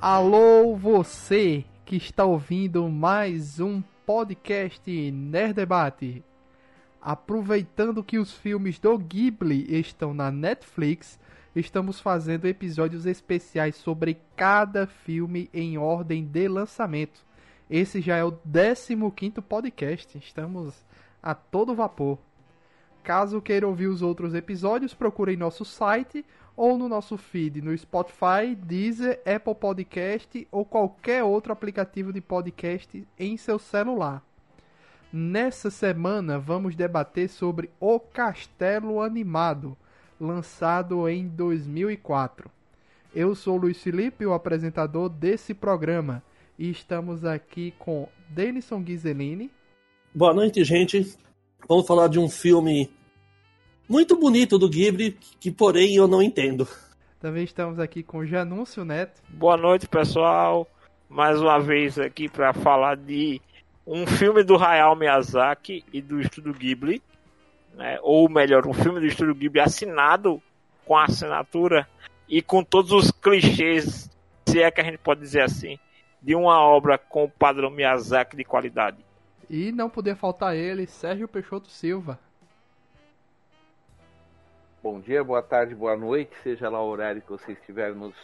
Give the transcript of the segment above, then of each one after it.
Alô, você que está ouvindo mais um podcast Nerd Debate. Aproveitando que os filmes do Ghibli estão na Netflix, estamos fazendo episódios especiais sobre cada filme em ordem de lançamento. Esse já é o 15 podcast, estamos a todo vapor. Caso queira ouvir os outros episódios, procure em nosso site ou no nosso feed no Spotify, Deezer, Apple Podcast ou qualquer outro aplicativo de podcast em seu celular. Nessa semana vamos debater sobre O Castelo Animado, lançado em 2004. Eu sou Luiz Felipe, o apresentador desse programa, e estamos aqui com Denison Ghiseline. Boa noite, gente. Vamos falar de um filme muito bonito do Ghibli, que porém eu não entendo. Também estamos aqui com Janúncio Neto. Boa noite, pessoal. Mais uma vez aqui para falar de um filme do Hayao Miyazaki e do Estúdio Ghibli, né? ou melhor, um filme do Estúdio Ghibli assinado com a assinatura e com todos os clichês, se é que a gente pode dizer assim, de uma obra com o padrão Miyazaki de qualidade. E não poder faltar ele, Sérgio Peixoto Silva. Bom dia, boa tarde, boa noite, seja lá o horário que você estiver nos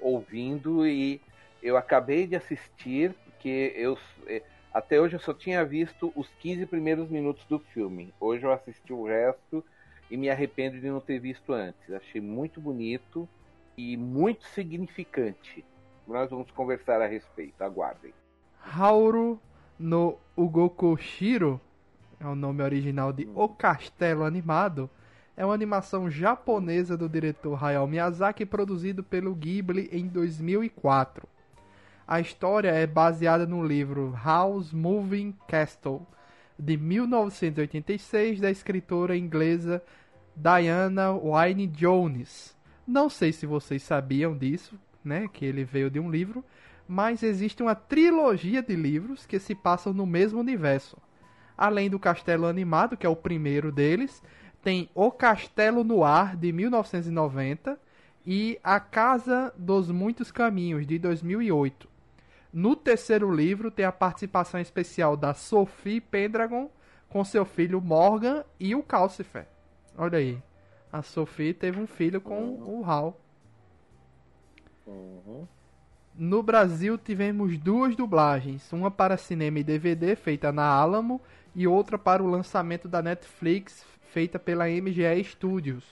ouvindo. E eu acabei de assistir, porque eu até hoje eu só tinha visto os 15 primeiros minutos do filme. Hoje eu assisti o resto e me arrependo de não ter visto antes. Achei muito bonito e muito significante. Nós vamos conversar a respeito, aguardem. Hauru no Ugokoshiro é o nome original de O Castelo Animado. É uma animação japonesa do diretor Hayao Miyazaki produzido pelo Ghibli em 2004. A história é baseada no livro House Moving Castle, de 1986, da escritora inglesa Diana Wynne Jones. Não sei se vocês sabiam disso, né, que ele veio de um livro, mas existe uma trilogia de livros que se passam no mesmo universo. Além do Castelo Animado, que é o primeiro deles, tem O Castelo no Ar, de 1990, e A Casa dos Muitos Caminhos, de 2008. No terceiro livro tem a participação especial da Sophie Pendragon com seu filho Morgan e o Calcifer. Olha aí. A Sophie teve um filho com o Hal. Uhum. No Brasil tivemos duas dublagens, uma para cinema e DVD feita na Alamo e outra para o lançamento da Netflix feita pela MGE Studios.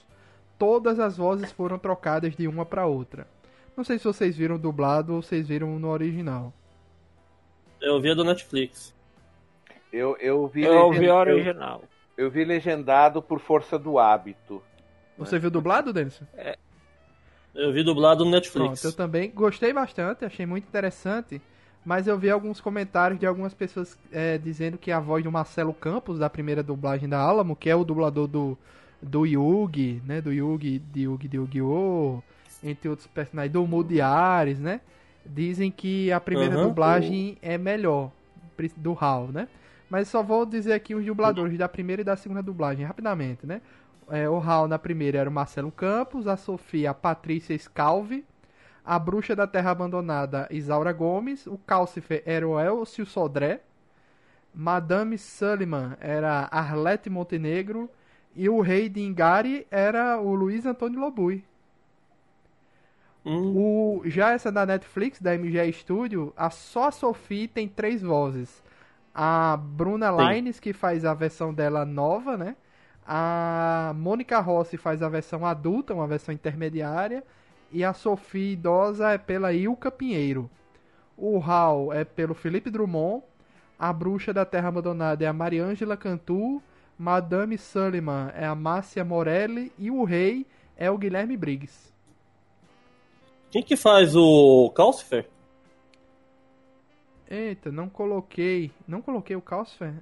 Todas as vozes foram trocadas de uma para outra. Não sei se vocês viram dublado ou vocês viram no original. Eu vi a do Netflix. Eu, eu vi eu legend... vi a original. Eu, eu, vi legendado por força do hábito. Você viu dublado, Denison? É. Eu vi dublado no Netflix. Pronto, eu também gostei bastante, achei muito interessante. Mas eu vi alguns comentários de algumas pessoas é, dizendo que a voz do Marcelo Campos, da primeira dublagem da Alamo, que é o dublador do, do Yugi, né? Do Yugi, de Yugi de Yu-Gi-Oh! Entre outros personagens, do Moody Ares, né? Dizem que a primeira uhum. dublagem é melhor do HAL, né? Mas só vou dizer aqui os dubladores da primeira e da segunda dublagem, rapidamente, né? É, o HAL na primeira era o Marcelo Campos, a Sofia a Patrícia Scalvi, a Bruxa da Terra Abandonada Isaura Gomes, o Calcifer era o Elcio Sodré, Madame Sullivan era Arlete Montenegro e o Rei de Ingari era o Luiz Antônio Lobui. Hum. O, já essa da Netflix, da MG Studio, a só a Sophie tem três vozes. A Bruna Sim. Lines, que faz a versão dela nova, né? A Mônica Rossi faz a versão adulta, uma versão intermediária. E a Sophie idosa é pela Ilka Pinheiro. O Hal é pelo Felipe Drummond. A Bruxa da Terra Abandonada é a Mariângela Cantu. Madame Sullivan é a Márcia Morelli. E o Rei é o Guilherme Briggs. Quem que faz o Calcifer? Eita, não coloquei. Não coloquei o Calcifer.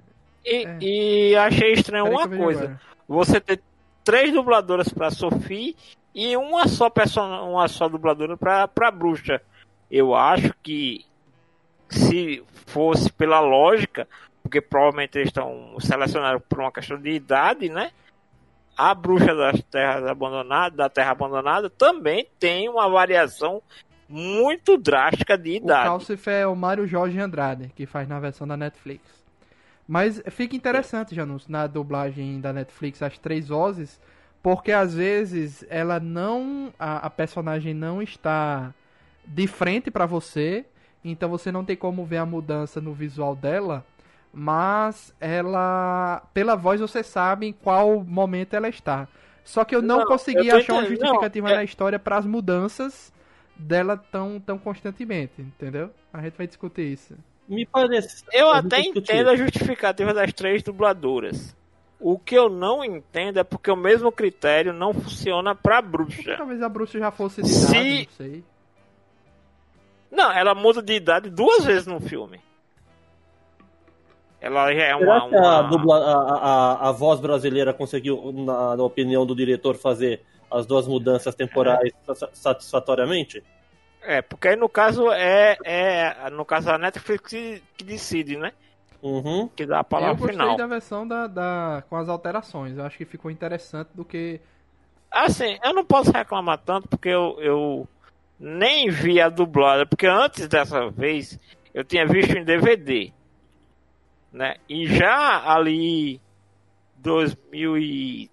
E, é. e achei estranho Peraí uma coisa. Você ter três dubladoras para Sophie e uma só person... uma só dubladora para para Bruxa. Eu acho que se fosse pela lógica, porque provavelmente eles estão selecionados por uma questão de idade, né? A bruxa das terras abandonadas, da terra abandonada, também tem uma variação muito drástica de O idade. Calcif é o Mário Jorge Andrade, que faz na versão da Netflix. Mas fica interessante, Janus, na dublagem da Netflix, as três vozes, porque às vezes ela não. A, a personagem não está de frente pra você, então você não tem como ver a mudança no visual dela, mas ela. Pela voz você sabe em qual momento ela está. Só que eu não, Não, consegui eu achar uma justificativa Não, é- na história para as mudanças dela tão, tão constantemente, entendeu? A gente vai discutir isso. Me parece. Eu gente até entendo a justificativa das três dubladoras. O que eu não entendo é porque o mesmo critério não funciona pra bruxa. Talvez a bruxa já fosse de Se- idade, não sei. Não, ela muda de idade duas vezes no filme. Ela já é uma. que a, uma- dubla, a, a, a voz brasileira conseguiu, na, na opinião do diretor, fazer as duas mudanças temporais sa- satisfatoriamente? É, porque aí no caso é, é. No caso a Netflix que, que decide, né? Uhum. Que dá a Eu palavra gostei final. da versão da, da- com as alterações. Eu acho que ficou interessante do que. Assim, eu não posso reclamar tanto porque eu, eu nem vi a dublada, porque antes dessa vez eu tinha visto em DVD, né? E já ali 2002,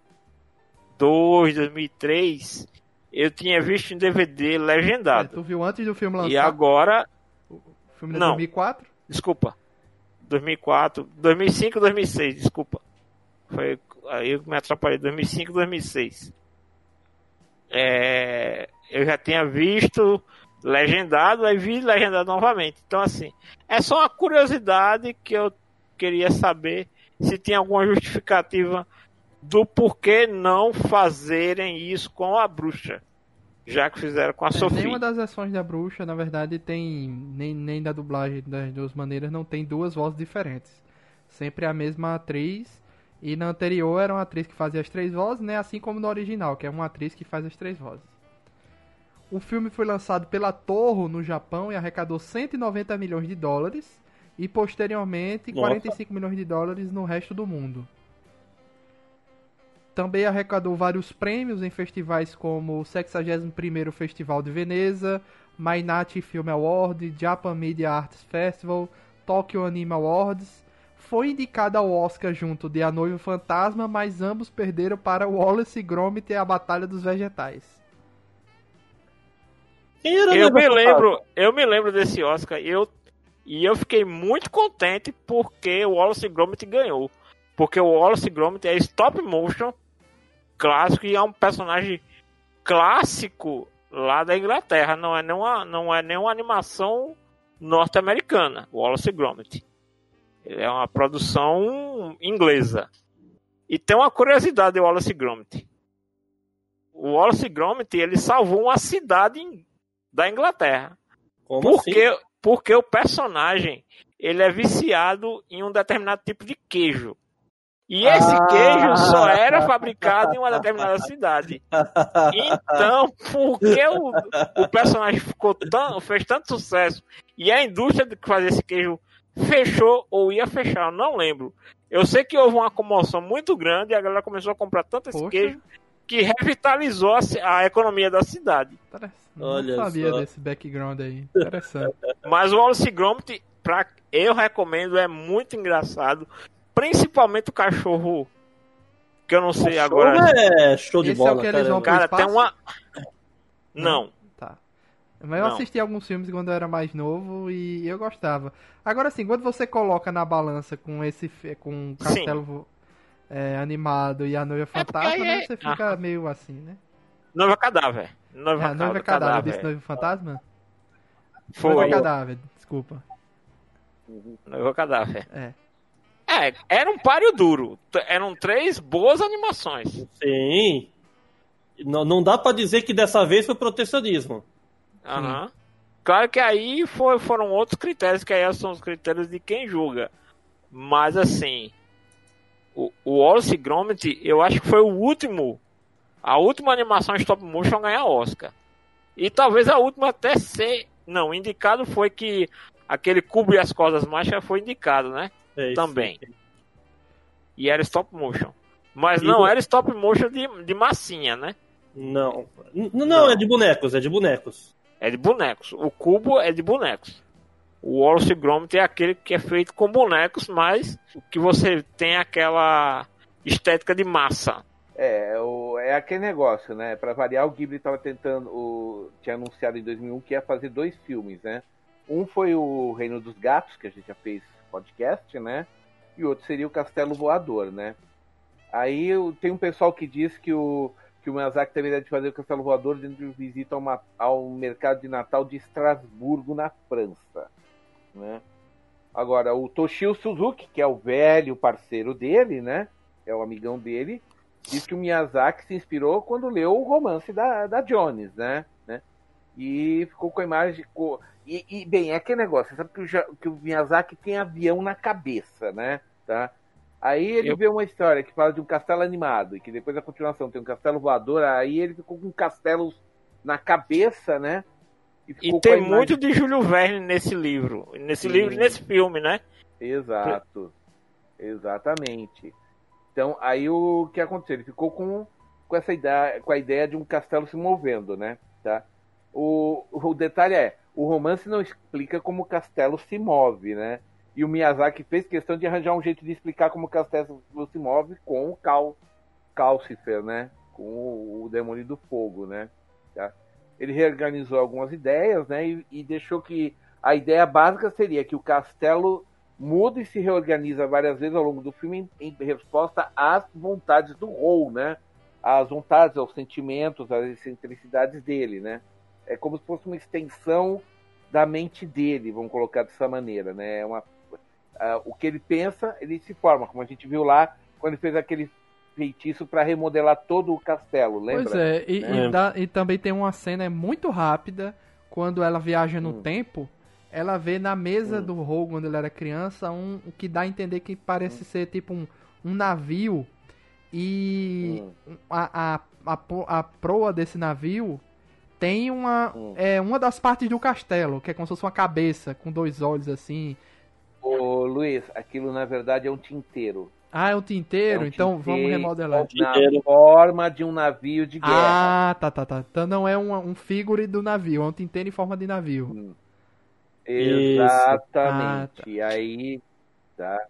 2003, eu tinha visto em DVD É, legendado. tu viu antes do filme lançar? E agora, O filme de Não. 2004? desculpa, 2004, 2005, 2006, desculpa. Foi aí eu me atrapalhei, 2005, 2006. É, eu já tinha visto legendado, aí vi legendado novamente. Então, assim, é só uma curiosidade que eu queria saber se tem alguma justificativa do porquê não fazerem isso com a bruxa, já que fizeram com a É, Sofia. nenhuma das versões da bruxa, na verdade, tem. Nem, nem da dublagem das duas maneiras, não tem duas vozes diferentes. Sempre a mesma atriz. E na anterior era uma atriz que fazia as três vozes, né? Assim como no original, que é uma atriz que faz as três vozes. O filme foi lançado pela Torro no Japão e arrecadou 190 milhões de dólares. E posteriormente Nossa. 45 milhões de dólares no resto do mundo. Também arrecadou vários prêmios em festivais como o 61º Festival de Veneza, Mainati Film Award, Japan Media Arts Festival, Tokyo Anime Awards. Foi indicada ao Oscar junto de A Noiva Fantasma, mas ambos perderam para Wallace e Gromit e a Batalha dos Vegetais. Quem era Eu me Fantasma? lembro, eu me lembro desse Oscar eu, e eu fiquei muito contente porque o Wallace Gromit ganhou. Porque o Wallace Gromit é stop motion clássico e é um personagem clássico lá da Inglaterra, não é nenhuma, não é nenhuma animação norte-americana, Wallace Gromit. Ele é uma produção inglesa. E tem uma curiosidade do Wallace Gromit. O Wallace Gromit, ele salvou uma cidade da Inglaterra. Como assim? Porque, porque o personagem ele é viciado em um determinado tipo de queijo. E esse Ah. queijo só era fabricado em uma determinada cidade. Então, porque o, o personagem ficou tão, fez tanto sucesso e a indústria que fazia esse queijo fechou ou ia fechar, eu não lembro. Eu sei que houve uma comoção muito grande e a galera começou a comprar tanto esse Poxa. queijo que revitalizou a, a economia da cidade. Interessante. Olha Não sabia só. desse background aí. Interessante. Mas o Wallace Gromit, pra, eu recomendo, é muito engraçado. Principalmente o cachorro, que eu não sei agora. Cachorro é show de Esse é o bola, que eles cara. Cara, tem uma. Não. Tá. Mas eu Não. assisti alguns filmes quando eu era mais novo e eu gostava. Agora sim, quando você coloca na balança com esse com o castelo é, animado e a noiva fantasma, aí né, é- você fica meio assim, né? Noiva cadáver. Noiva, É, a noiva ca- cadáver, disse noiva fantasma? Foi. Noiva cadáver, desculpa. Noiva cadáver. É. É, era um páreo duro. Eram três boas animações. Sim. Não, não dá pra dizer que dessa vez foi protecionismo. Aham. Claro que aí foi- foram outros critérios, que aí são os critérios de quem julga. Mas assim, o, o Wallace Gromit, eu acho que foi o último, a última animação stop motion a ganhar Oscar. E talvez a última até ser. Não, indicado foi que aquele cubo e as cordas mágicas foi indicado, né? É. Também. E era stop motion. Mas E não do- era stop motion de, de massinha, né? Não. N- Não, é de bonecos, é de bonecos. É de bonecos. O cubo é de bonecos. O Wallace Gromit é aquele que é feito com bonecos, mas que você tem aquela estética de massa. É, o, é aquele negócio, né? Pra variar, o Ghibli tava tentando. O, tinha anunciado em 2001 que ia fazer dois filmes, né? Um foi o Reino dos Gatos, que a gente já fez podcast, né? E outro seria o Castelo Voador, né? Aí tem um pessoal que diz que o, que o Miyazaki teve a ideia de fazer o Castelo Voador dentro de visita a uma- ao mercado de Natal de Estrasburgo, na França, né? Agora, o Toshio Suzuki, que é o velho parceiro dele, né? É o amigão dele, diz que o Miyazaki se inspirou quando leu o romance da, da Jones, né? né? E ficou com a imagem. E, e, bem, é aquele negócio, você sabe que o, que o Miyazaki tem avião na cabeça, né? Tá? Aí ele Eu- vê uma história que fala de um castelo animado, e que depois a continuação tem um castelo voador, aí ele ficou com castelos na cabeça, né? E a tem imagem- muito de Júlio Verne nesse livro. Nesse Sim. livro e nesse filme, né? Exato. Exatamente. Então, aí o que aconteceu? Ele ficou com, com essa ideia, com a ideia de um castelo se movendo, né? Tá? O, o detalhe é, o romance não explica como o castelo se move, né? E o Miyazaki fez questão de arranjar um jeito de explicar como o castelo se move com o Cal, Calcifer, né? Com o, o demônio do fogo, né? Tá? Ele reorganizou algumas ideias, né? E, e deixou que a ideia básica seria que o castelo muda e se reorganiza várias vezes ao longo do filme em, em resposta às vontades do Rol, né? Às vontades, aos sentimentos, às excentricidades dele, né? É como se fosse uma extensão da mente dele, vamos colocar dessa maneira, né? É uma, ah, o que ele pensa, ele se forma, como a gente viu lá quando ele fez aquele feitiço para remodelar todo o castelo, lembra? Pois é, e, e dá- e também tem uma cena muito rápida, quando ela viaja no Hum. tempo, ela vê na mesa Hum. do Rogue, quando ele era criança, um o que dá a entender que parece ser tipo um, um navio, e Hum. a, a, a, a proa desse navio tem uma, Hum. é, uma das partes do castelo, que é como se fosse uma cabeça, com dois olhos assim. Ô, Luiz, aquilo na verdade é um tinteiro. Ah, é um tinteiro? É um então vamos tinteiro remodelar. Na Tinteiro. forma de um navio de guerra. Ah, tá, tá, tá. Então não é um, um figure do navio, é um tinteiro em forma de navio. Hum. Exatamente. Ah, E aí, tá.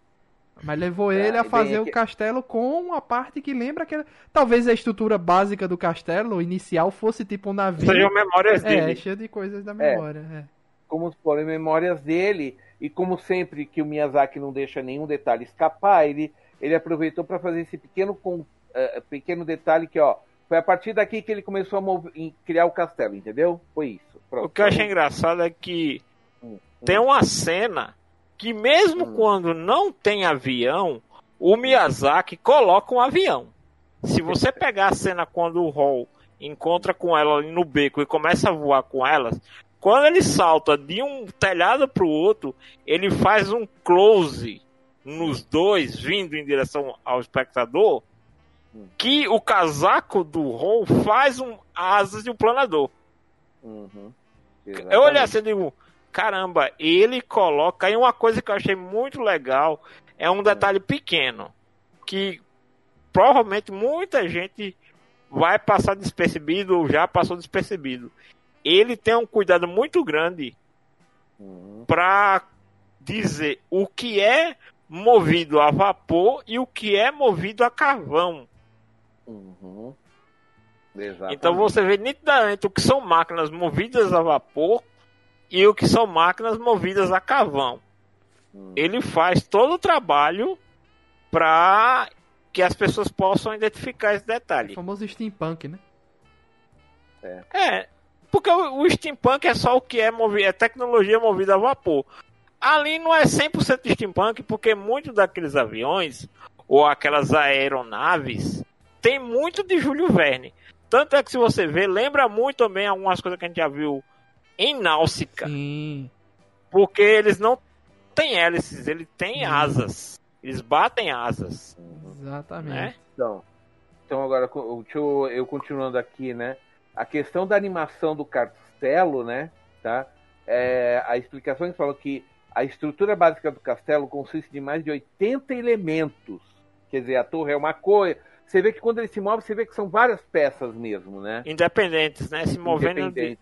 Mas levou ele a fazer é o que- castelo com uma parte que lembra aquela. Talvez a estrutura básica do castelo inicial fosse tipo um navio. Sejam memórias É, dele. cheio de coisas da memória. é. Como forem memórias dele. E como sempre que o Miyazaki não deixa nenhum detalhe escapar, ele, ele aproveitou para fazer esse pequeno, con- eh, pequeno detalhe que, ó, foi a partir daqui que ele começou a mov- em criar o castelo, entendeu? Foi isso. Pronto. O que eu achei engraçado é que Hum, hum. tem uma cena que mesmo Hum. quando não tem avião, o Miyazaki coloca um avião. Se você pegar a cena quando o Hall encontra com ela ali no beco e começa a voar com elas, quando ele salta de um telhado para o outro, ele faz um close nos dois, vindo em direção ao espectador, Hum. que o casaco do Hall faz um asas de um planador. Uhum. Eu olhei assim e digo, caramba, ele coloca aí uma coisa que eu achei muito legal, é um detalhe pequeno, que provavelmente muita gente vai passar despercebido ou já passou despercebido. Ele tem um cuidado muito grande Uhum. para dizer o que é movido a vapor e o que é movido a carvão. Uhum. Então você vê nitidamente o que são máquinas movidas a vapor e o que são máquinas movidas a carvão. Uhum. Ele faz todo o trabalho para que as pessoas possam identificar esse O detalhe. famoso steampunk, né? É, porque o, o steampunk é só o que é movido, é tecnologia movida a vapor. Ali não é 100% de steampunk, porque muitos daqueles aviões ou aquelas aeronaves tem muito de Júlio Verne. Tanto é que se você vê, lembra muito também algumas coisas que a gente já viu em Náusica. Sim. Porque eles não têm hélices, eles têm Hum. asas. Eles batem asas. Exatamente. né? Então, então agora, eu, eu continuando aqui, né? A questão da animação do castelo, né? Tá? é, a explicação eles falam que a estrutura básica do castelo consiste de mais de 80 elementos. Quer dizer, a torre é uma coisa. Você vê que quando ele se move, você vê que são várias peças mesmo, né? Independentes, né? Se movendo de...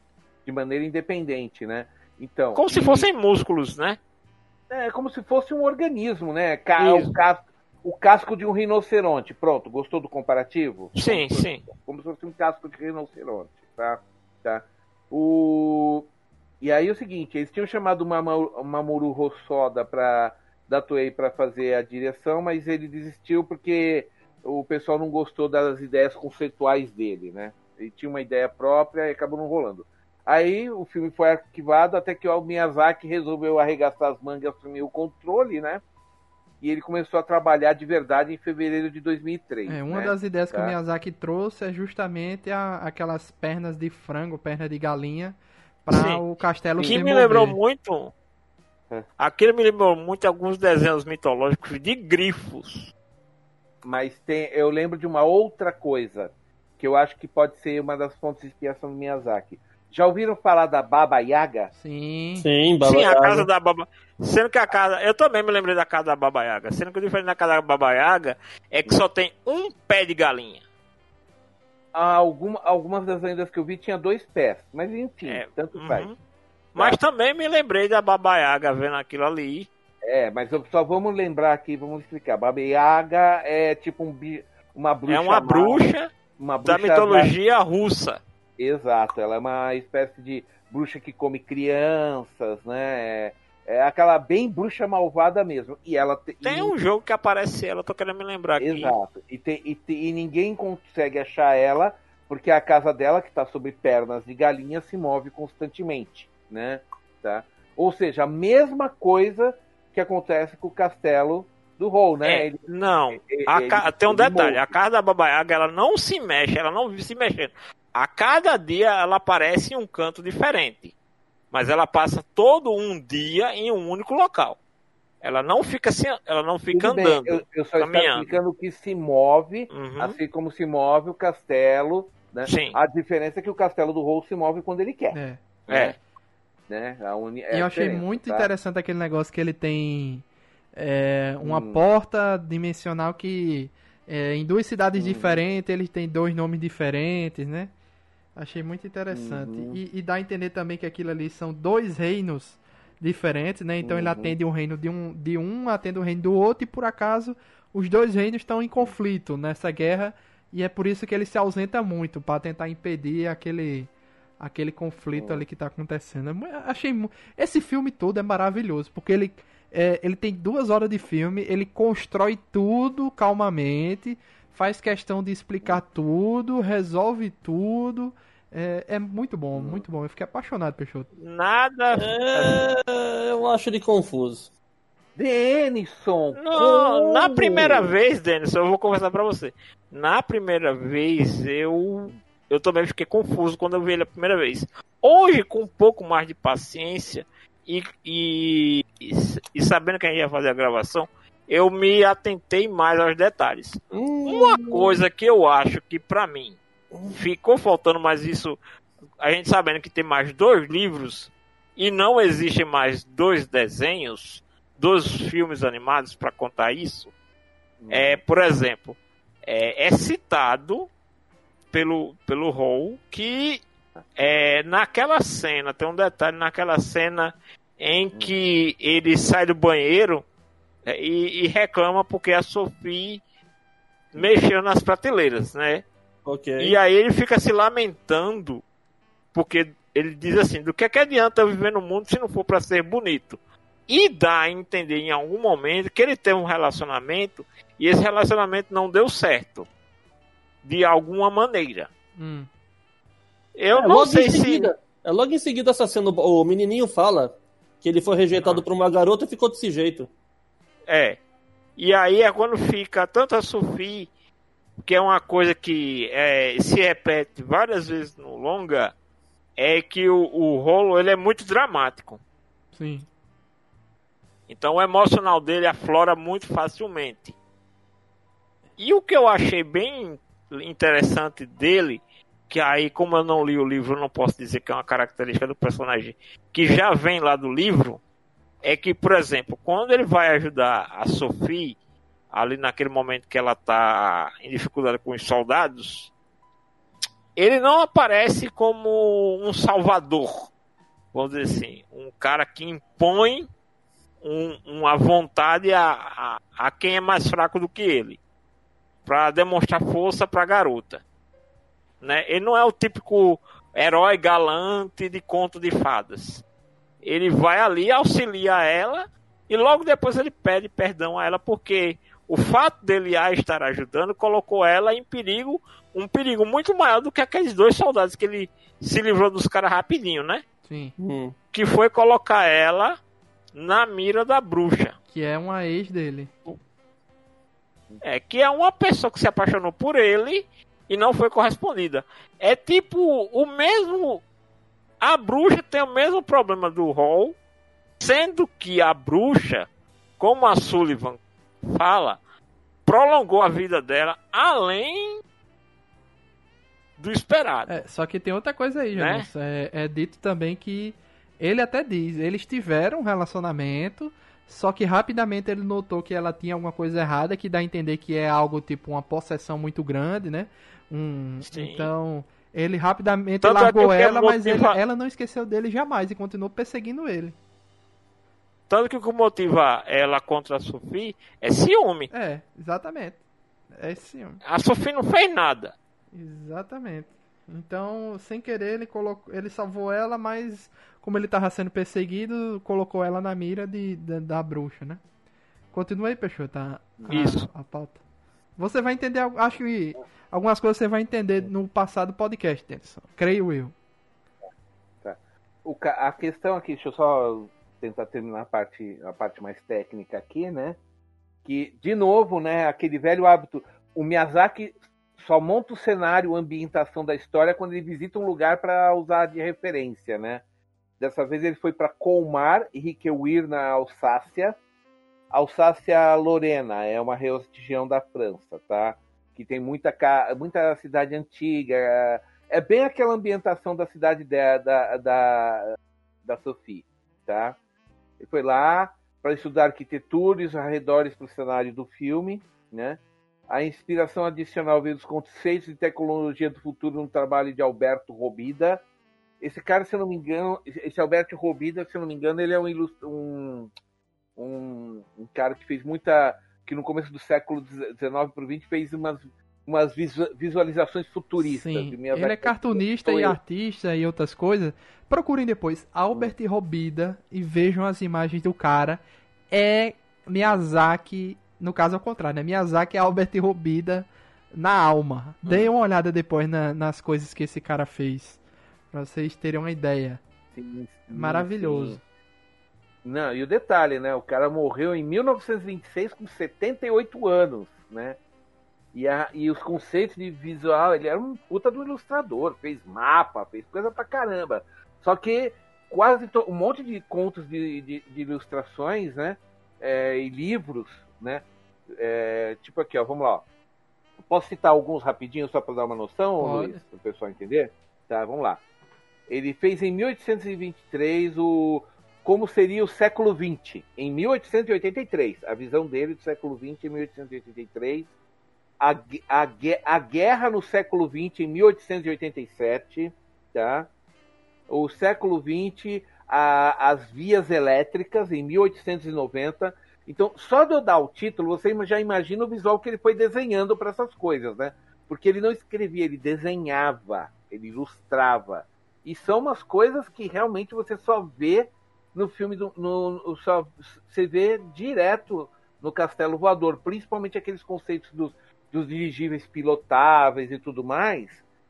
de maneira independente, né? Então. Como se fossem músculos, né? É como se fosse um organismo, né? O casco, o casco de um rinoceronte. Pronto, gostou do comparativo? Sim, como sim. Como se fosse um casco de rinoceronte, tá? tá? O... E aí é o seguinte, eles tinham chamado o Mamoru Hosoda para da Toei para fazer a direção, mas ele desistiu porque o pessoal não gostou das ideias conceituais dele, né? Ele tinha uma ideia própria e acabou não rolando. Aí o filme foi arquivado até que o Miyazaki resolveu arregaçar as mangas, assumir o controle, né? E ele começou a trabalhar de verdade em fevereiro de 2003. É, uma né? das ideias tá? que o Miyazaki trouxe é justamente a, aquelas pernas de frango, perna de galinha, para o castelo que se me lembrou muito. É. Aquele me lembrou muito alguns desenhos mitológicos de grifos. Mas tem, eu lembro de uma outra coisa que eu acho que pode ser uma das fontes de inspiração do Miyazaki. Já ouviram falar da Baba Yaga? Sim. Sim, Baba Sim, a Yaga. casa da Baba. Sendo que a casa. Eu também me lembrei da casa da Baba Yaga. Sendo que o diferente da casa da Baba Yaga é que só tem um pé de galinha. Alguma, algumas das lendas que eu vi tinha dois pés, mas enfim, É, tanto uhum. faz. Mas também me lembrei da Baba Yaga vendo aquilo ali. É, mas eu- só vamos lembrar aqui, vamos explicar. Baba Yaga é tipo um, bi- uma bruxa. é uma má, bruxa uma da bruxa mitologia russa. Exato, ela é uma espécie de bruxa que come crianças, né? É, é aquela bem bruxa malvada mesmo. E ela te- Tem um jogo que aparece ela, eu tô querendo me lembrar aqui. Exato. E, e e ninguém consegue achar ela porque a casa dela, que está sobre pernas de galinha, se move constantemente, né? Tá? Ou seja, a mesma coisa que acontece com o castelo do Hall, né? É, Ele- não. ele- ca- Tem um detalhe, move. a casa da Baba Yaga, ela não se mexe, ela não vive se mexendo. A cada dia ela aparece em um canto diferente. Mas ela passa todo um dia em um único local. Ela não fica assim, ela não fica Tudo bem, andando. Eu, eu só estou caminhando. explicando que se move, Uhum. assim como se move o castelo. Né? Sim. A diferença é que o castelo do Hall se move quando ele quer. É. É. Né? A uni... E é eu a achei muito tá? interessante aquele negócio que ele tem é, uma Hum. porta dimensional que é, em duas cidades Hum. diferentes ele tem dois nomes diferentes, né? Achei muito interessante. Uhum. E, e dá a entender também que aquilo ali são dois reinos diferentes, né? Então ele Uhum. atende o reino de um, de um, atende o reino do outro, e por acaso os dois reinos estão em conflito nessa guerra, e é por isso que ele se ausenta muito, para tentar impedir aquele aquele conflito Uhum. ali que tá acontecendo. Achei esse filme todo é maravilhoso, porque ele é, ele tem duas horas de filme, ele constrói tudo calmamente, faz questão de explicar tudo, resolve tudo. É, é muito bom, muito bom. Eu fiquei apaixonado, Peixoto. Nada. É, eu acho ele confuso. Denison! Não, na primeira vez, Denis, eu vou conversar pra você. Na primeira vez, eu eu também fiquei confuso quando eu vi ele a primeira vez. Hoje, com um pouco mais de paciência e, e, e sabendo que a gente ia fazer a gravação, eu me atentei mais aos detalhes. Uma coisa que eu acho que pra mim ficou faltando, mas isso a gente sabendo que tem mais dois livros e não existem mais dois desenhos, dois filmes animados para contar isso. É, por exemplo, é, é citado pelo pelo Hall que é, naquela cena tem um detalhe naquela cena em que ele sai do banheiro é, e, e reclama porque a Sophie mexeu nas prateleiras, né? Ok. E aí ele fica se lamentando, porque ele diz assim: do que, é que adianta eu viver no mundo se não for para ser bonito? E dá a entender em algum momento que ele tem um relacionamento e esse relacionamento não deu certo. De alguma maneira. Hum. Eu É, não logo sei em se. seguida, É logo em seguida essa cena, o menininho fala que ele foi rejeitado Ah. por uma garota e ficou desse jeito. É. E aí é quando fica tanto a Sophie, que é uma coisa que é, se repete várias vezes no longa, é que o, o rolo ele é muito dramático. Sim. Então o emocional dele aflora muito facilmente. E o que eu achei bem interessante dele que aí, como eu não li o livro, não posso dizer que é uma característica do personagem que já vem lá do livro, é que, por exemplo, quando ele vai ajudar a Sophie, ali naquele momento que ela está em dificuldade com os soldados, ele não aparece como um salvador, vamos dizer assim, um cara que impõe um, uma vontade a, a, a quem é mais fraco do que ele, para demonstrar força para a garota. Né? Ele não é o típico herói galante de conto de fadas. Ele vai ali, auxilia ela e logo depois ele pede perdão a ela porque o fato dele a estar ajudando colocou ela em perigo, um perigo muito maior do que aqueles dois soldados que ele se livrou dos caras rapidinho, né? Sim. Hum. Que foi colocar ela na mira da bruxa. Que é uma ex dele. É, que é uma pessoa que se apaixonou por ele e não foi correspondida. É tipo o mesmo. A bruxa tem o mesmo problema do Hall, sendo que a bruxa, como a Sullivan fala, prolongou a vida dela além do esperado. É, só que tem outra coisa aí, Né? É, é dito também que ele até diz, eles tiveram um relacionamento, só que rapidamente ele notou que ela tinha alguma coisa errada, que dá a entender que é algo tipo uma possessão muito grande, né? Um, Sim. então, ele rapidamente Tanto é largou que ela, mas ele- ela não esqueceu dele jamais e continuou perseguindo ele. Tanto que o que motiva ela contra a Sophie é ciúme. É, exatamente. É sim. A Sophie não fez nada. Exatamente. Então, sem querer, ele colocou, ele salvou ela, mas como ele tava sendo perseguido, colocou ela na mira de, da- da bruxa, né? Continua aí, Peixoto, a, a, Isso. a pauta. Você vai entender, acho que algumas coisas você vai entender no passado podcast, Denison. Creio eu. O ca- a questão aqui, deixa eu só tentar terminar a parte, a parte mais técnica aqui, né? Que, de novo, né, aquele velho hábito, o Miyazaki só monta o cenário, a ambientação da história quando ele visita um lugar para usar de referência, né? Dessa vez ele foi para Colmar e Riqueuir, na Alsácia. Alsácia-Lorena é uma região da França, tá? Que tem muita, muita cidade antiga, é bem aquela ambientação da cidade da, da, da, da Sophie, tá? Ele foi lá para estudar arquitetura e os arredores para o cenário do filme, né? A inspiração adicional veio dos conceitos de tecnologia do futuro no trabalho de Alberto Robida. Esse cara, se eu não me engano, esse Alberto Robida, se eu não me engano, ele é um, um, um, um cara que fez muita. que no começo do século XIX para o XX fez umas, umas visu- visualizações futuristas. Sim, ele é cartunista Sou e eu. artista e outras coisas. Procurem depois Albert Robida e vejam as imagens do cara. É Miyazaki, no caso ao contrário, né? Miyazaki é Albert Robida na alma. Deem uma olhada depois na- nas coisas que esse cara fez. Pra vocês terem uma ideia. Sim, sim, Maravilhoso. sim. Não, e o detalhe, né? O cara morreu em 1926 com 78 anos, né? E, a, e os conceitos de visual, ele era um puta do ilustrador, fez mapa, fez coisa pra caramba. Só que quase um monte de contos de, de- de ilustrações, né? É, e livros, né? É, tipo aqui, ó, vamos lá. ó. Posso citar alguns rapidinho só para dar uma noção, Pode. Luiz, para o pessoal entender? Tá, vamos lá. Ele fez em 1823 o como seria o século XX, em 1883. A visão dele do século XX em 1883. A, a, a guerra no século XX em 1887, tá? O século XX, a- as vias elétricas em 1890. Então, só de eu dar o título, você já imagina o visual que ele foi desenhando para essas coisas, né? Porque ele não escrevia, ele desenhava, ele ilustrava. E são umas coisas que realmente você só vê no filme do. No- só, você vê direto no Castelo Voador, principalmente aqueles conceitos dos, dos dirigíveis pilotáveis e tudo mais.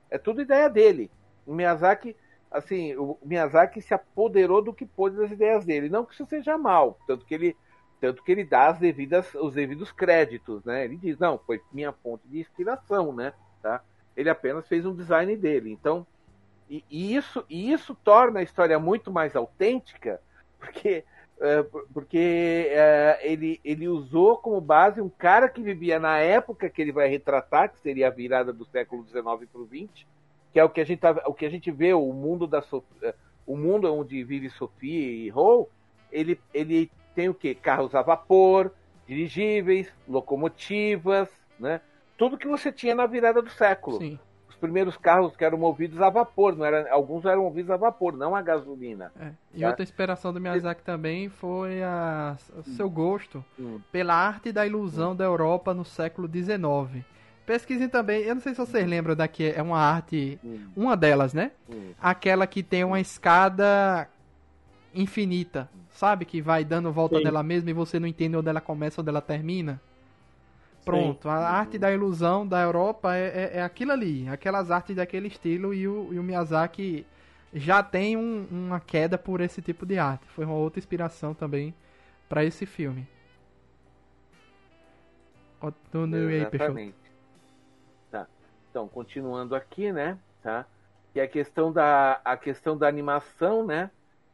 É tudo ideia dele. O Miyazaki, assim, o Miyazaki se apoderou do que pôde das ideias dele. Não que isso seja mal, tanto que ele, tanto que ele dá as devidas, os devidos créditos, né? Ele diz, não, foi minha fonte de inspiração, né? Tá? Ele apenas fez um design dele. Então, e, e isso, e isso torna a história muito mais autêntica, porque, é, porque é, ele, ele usou como base um cara que vivia na época que ele vai retratar, que seria a virada do século XIX para o XX, que é o que a gente tá, o que a gente vê o mundo da eh, o mundo onde vive Sophie e Hall, ele ele tem o que carros a vapor, dirigíveis, locomotivas, né? Tudo que você tinha na virada do século. Sim. Os primeiros carros que eram movidos a vapor, não era, alguns eram movidos a vapor, não a gasolina. É. E Tá. outra inspiração do Miyazaki também foi a, o seu gosto Hum. pela arte da ilusão da Europa no século XIX. Pesquisem também, eu não sei se vocês lembram daqui, é uma arte, Hum, uma delas, né? hum. Aquela que tem uma escada infinita, sabe? Que vai dando volta Sim. nela mesma e você não entende onde ela começa, onde ela termina. Pronto, a arte da ilusão da Europa é, é, é aquilo ali, aquelas artes daquele estilo e o, e o Miyazaki já tem um- uma queda por esse tipo de arte. Foi uma outra inspiração também para esse filme. Continue aí, Peixoto. Exatamente. Tá. Então, continuando aqui, né? Tá? Que a questão da a questão da animação, né?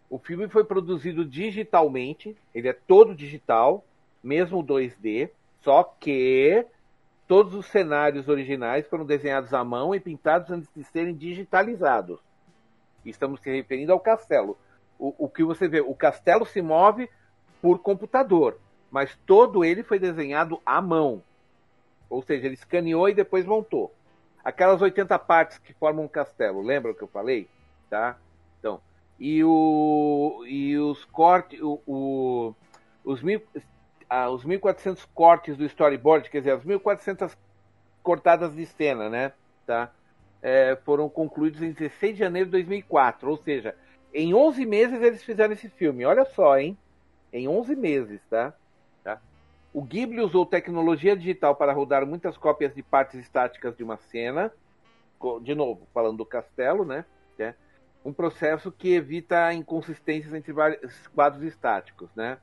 O filme foi produzido digitalmente, ele é todo digital, mesmo 2D, só que todos os cenários originais foram desenhados à mão e pintados antes de serem digitalizados. Estamos se referindo ao castelo. O, o que você vê, o castelo se move por computador, mas todo ele foi desenhado à mão. Ou seja, ele escaneou e depois montou. Aquelas 80 partes que formam um castelo, lembra o que eu falei? Tá? Então, e, o, e os cortes, o, o- os, mil, os 1400 cortes do storyboard, quer dizer, as 1400 cortadas de cena, né? Tá? É, foram concluídos em 16 de janeiro de 2004. Ou seja, em 11 meses eles fizeram esse filme. Olha só, hein? Em 11 meses, tá? tá? O Ghibli usou tecnologia digital para rodar muitas cópias de partes estáticas de uma cena. De novo, falando do castelo, né? né? Um processo que evita inconsistências entre vários quadros estáticos, né?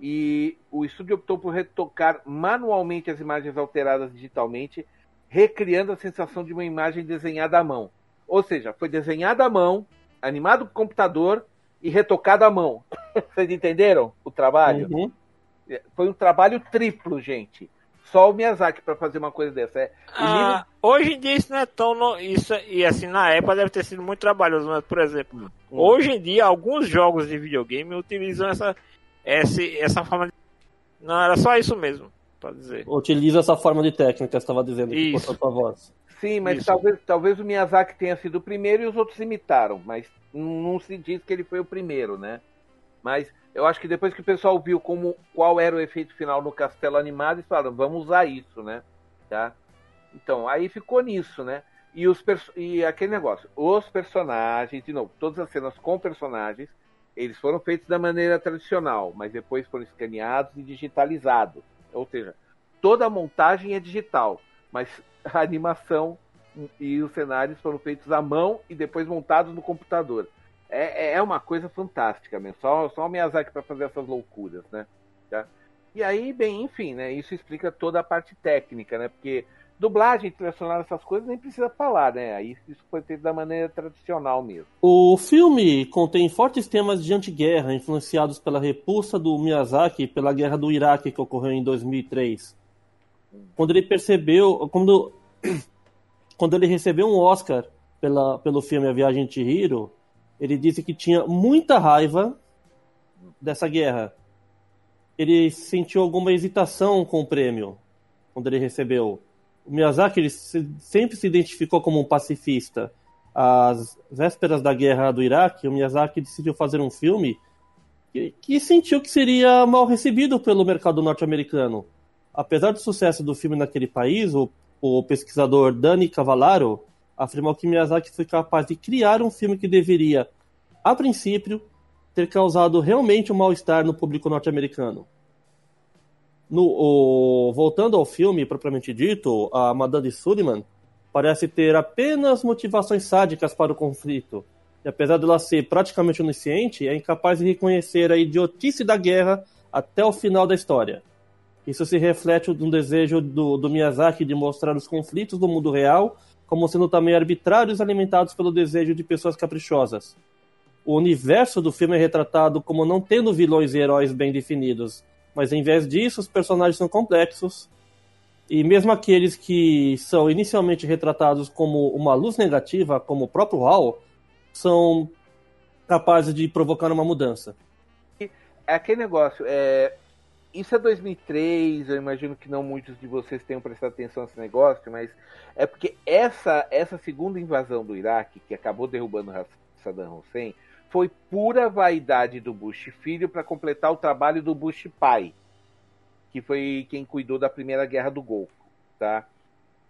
E o estúdio optou por retocar manualmente as imagens alteradas digitalmente, recriando a sensação de uma imagem desenhada à mão. Ou seja, foi desenhada à mão, animado por computador e retocado à mão. Vocês entenderam o trabalho? Uhum. Foi um trabalho triplo, gente. Só o Miyazaki para fazer uma coisa dessa. É, o Ah, hoje em dia isso não é tão. no- Isso, e assim, na época deve ter sido muito trabalhoso, mas, por exemplo, Hum. hoje em dia alguns jogos de videogame utilizam essa, essa, essa forma de. Não, era só isso mesmo, pra dizer. Utiliza essa forma de técnica, você estava dizendo que Isso. cortou sua voz. Sim, mas Isso. talvez, talvez o Miyazaki tenha sido o primeiro e os outros imitaram, mas não se diz que ele foi o primeiro, né? Mas eu acho que depois que o pessoal viu como qual era o efeito final no castelo animado, eles falaram, vamos usar isso, né? Tá? Então, aí ficou nisso, né? E, os e aquele negócio, os personagens, de novo, todas as cenas com personagens, eles foram feitos da maneira tradicional, mas depois foram escaneados e digitalizados. Ou seja, toda a montagem é digital, mas a animação e os cenários foram feitos à mão e depois montados no computador. É, é uma coisa fantástica mesmo. Só, só o Miyazaki para fazer essas loucuras, né? Tá? E aí, bem, enfim, né? Isso explica toda a parte técnica, né? Porque dublagem, sonora, essas coisas nem precisa falar, né? Aí isso foi feito da maneira tradicional mesmo. O filme contém fortes temas de antiguerra, influenciados pela repulsa do Miyazaki pela guerra do Iraque que ocorreu em 2003. Quando ele percebeu, quando, quando ele recebeu um Oscar pela, pelo filme A Viagem de Chihiro, ele disse que tinha muita raiva dessa guerra. Ele sentiu alguma hesitação com o prêmio quando ele recebeu. O Miyazaki ele se- sempre se identificou como um pacifista às vésperas da guerra do Iraque, o Miyazaki decidiu fazer um filme que, que sentiu que seria mal recebido pelo mercado norte-americano. Apesar do sucesso do filme naquele país, o, o pesquisador Dani Cavallaro afirmou que Miyazaki foi capaz de criar um filme que deveria, a princípio, ter causado realmente um mal-estar no público norte-americano. No, o- voltando ao filme propriamente dito, a Madame Sullivan parece ter apenas motivações sádicas para o conflito. E apesar dela ser praticamente onisciente, é incapaz de reconhecer a idiotice da guerra até o final da história. Isso se reflete no desejo do, do Miyazaki de mostrar os conflitos do mundo real como sendo também arbitrários alimentados pelo desejo de pessoas caprichosas. O universo do filme é retratado como não tendo vilões e heróis bem definidos, mas em vez disso, os personagens são complexos, E mesmo aqueles que são inicialmente retratados como uma luz negativa, como o próprio Hall, são capazes de provocar uma mudança. É aquele negócio, é, isso é 2003, eu imagino que não muitos de vocês tenham prestado atenção nesse negócio, mas é porque essa, essa segunda invasão do Iraque, que acabou derrubando Saddam Hussein, foi pura vaidade do Bush filho para completar o trabalho do Bush pai, que foi quem cuidou da primeira guerra do Golfo, tá?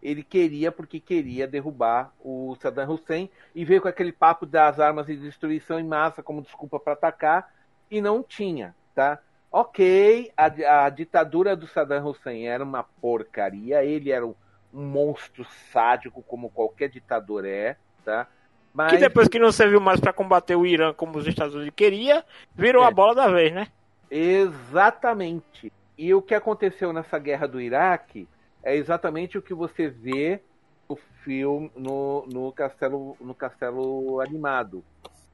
Ele queria porque queria derrubar o Saddam Hussein e veio com aquele papo das armas de destruição em massa como desculpa para atacar e não tinha, tá? Ok, a, a, ditadura do Saddam Hussein era uma porcaria, ele era um, um monstro sádico como qualquer ditador é, tá? Mas... Que depois que não serviu mais para combater o Irã como os Estados Unidos queria, virou é. a bola da vez, né? Exatamente. E o que aconteceu nessa guerra do Iraque é exatamente o que você vê no filme no, no castelo no castelo animado.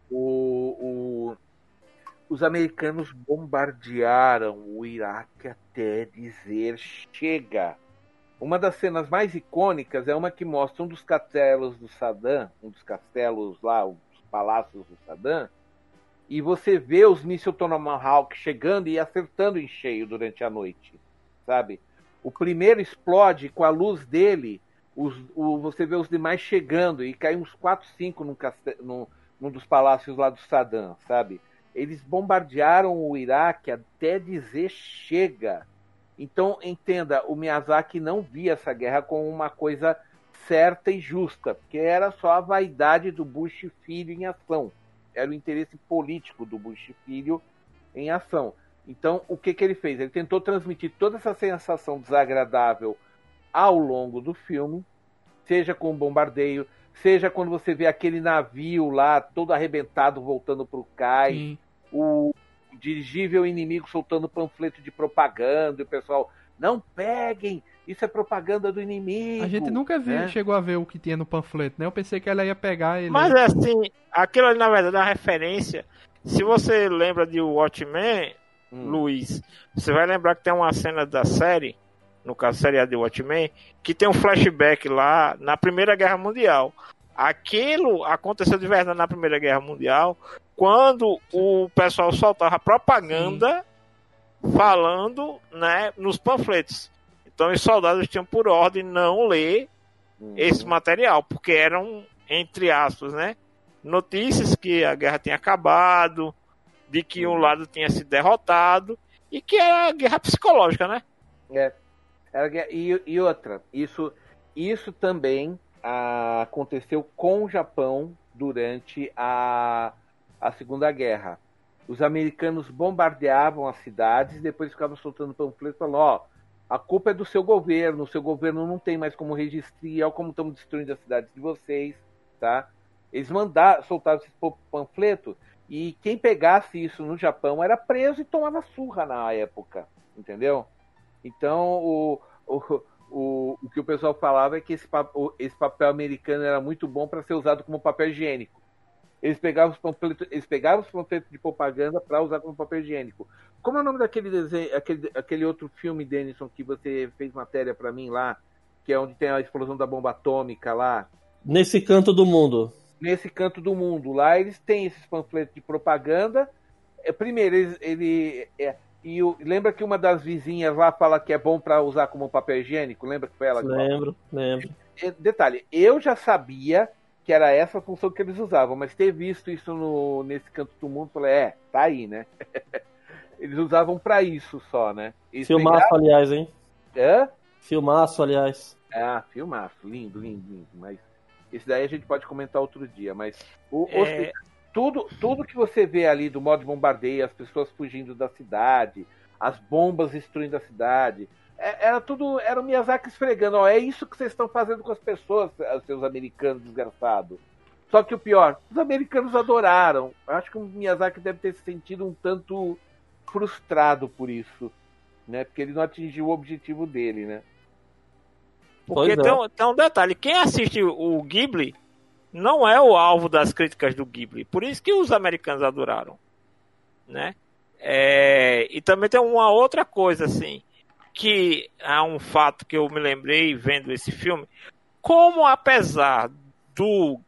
O, o, os americanos bombardearam o Iraque até dizer chega. Uma das cenas mais icônicas é uma que mostra um dos castelos do Saddam, um dos castelos lá, os palácios do Saddam, e você vê os mísseis Tomahawk chegando e acertando em cheio durante a noite, sabe? O primeiro explode com a luz dele, os, o, você vê os demais chegando e cai uns 4, 5 num, num, num dos palácios lá do Saddam, sabe? Eles bombardearam o Iraque até dizer chega então, entenda, o Miyazaki não via essa guerra como uma coisa certa e justa, porque era só a vaidade do Bush filho em ação. Era o interesse político do Bush filho em ação. Então, o que, que ele fez? Ele tentou transmitir toda essa sensação desagradável ao longo do filme, seja com o bombardeio, seja quando você vê aquele navio lá todo arrebentado voltando para o cais, o dirigível inimigo soltando panfleto de propaganda, e o pessoal, não peguem, isso é propaganda do inimigo. A gente nunca viu, né? chegou a ver o que tinha no panfleto, né? Eu pensei que ela ia pegar ele. Mas é assim, aquilo ali na verdade é uma referência. Se você lembra de Watchmen, hum. Luiz, você vai lembrar que tem uma cena da série, no caso série de Watchmen, que tem um flashback lá na Primeira Guerra Mundial. Aquilo aconteceu de verdade na Primeira Guerra Mundial, quando o pessoal soltava propaganda Sim. falando né, nos panfletos. Então os soldados tinham por ordem não ler uhum. esse material, porque eram, entre aspas, né, notícias que a guerra tinha acabado, de que um uhum. lado tinha sido derrotado, e que era guerra psicológica, né? É. Era, e, e outra, isso, isso também ah, aconteceu com o Japão durante a a Segunda Guerra. Os americanos bombardeavam as cidades e depois ficavam soltando panfletos falando: ó, a culpa é do seu governo, o seu governo não tem mais como registrar, como estamos destruindo as cidades de vocês, tá? Eles mandaram, soltaram esse panfleto e quem pegasse isso no Japão era preso e tomava surra na época, entendeu? Então, o, o, o, o que o pessoal falava é que esse, esse papel americano era muito bom para ser usado como papel higiênico. Eles pegavam os panfletos, eles pegavam os panfletos de propaganda para usar como papel higiênico. Como é o nome daquele desenho, aquele, aquele outro filme, Denison, que você fez matéria para mim lá, que é onde tem a explosão da bomba atômica lá? Nesse canto do mundo. Nesse canto do mundo. Lá eles têm esses panfletos de propaganda. É, primeiro, eles, ele, é, e o, lembra que uma das vizinhas lá fala que é bom para usar como papel higiênico? Lembra que foi ela Lembro, lembro. Detalhe, eu já sabia que era essa a função que eles usavam, mas ter visto isso no, nesse canto do mundo, falei, é, tá aí, né? eles usavam para isso só, né? Eles filmaço, pegavam... aliás, hein? Hã? Filmaço, aliás. Ah, filmaço, lindo, lindo, lindo. Mas esse daí a gente pode comentar outro dia, mas o, é... tudo, tudo que você vê ali do modo de bombardeio, as pessoas fugindo da cidade, as bombas destruindo a cidade, é, era tudo, era o Miyazaki esfregando, ó, é isso que vocês estão fazendo com as pessoas, seus americanos desgraçados. Só que o pior, os americanos adoraram. Acho que o Miyazaki deve ter se sentido um tanto frustrado por isso, né? Porque ele não atingiu o objetivo dele, né? Porque é. tem, um, tem um detalhe, quem assiste o Ghibli não é o alvo das críticas do Ghibli. Por isso que os americanos adoraram, né? É, e também tem uma outra coisa assim que há um fato que eu me lembrei vendo esse filme, como apesar do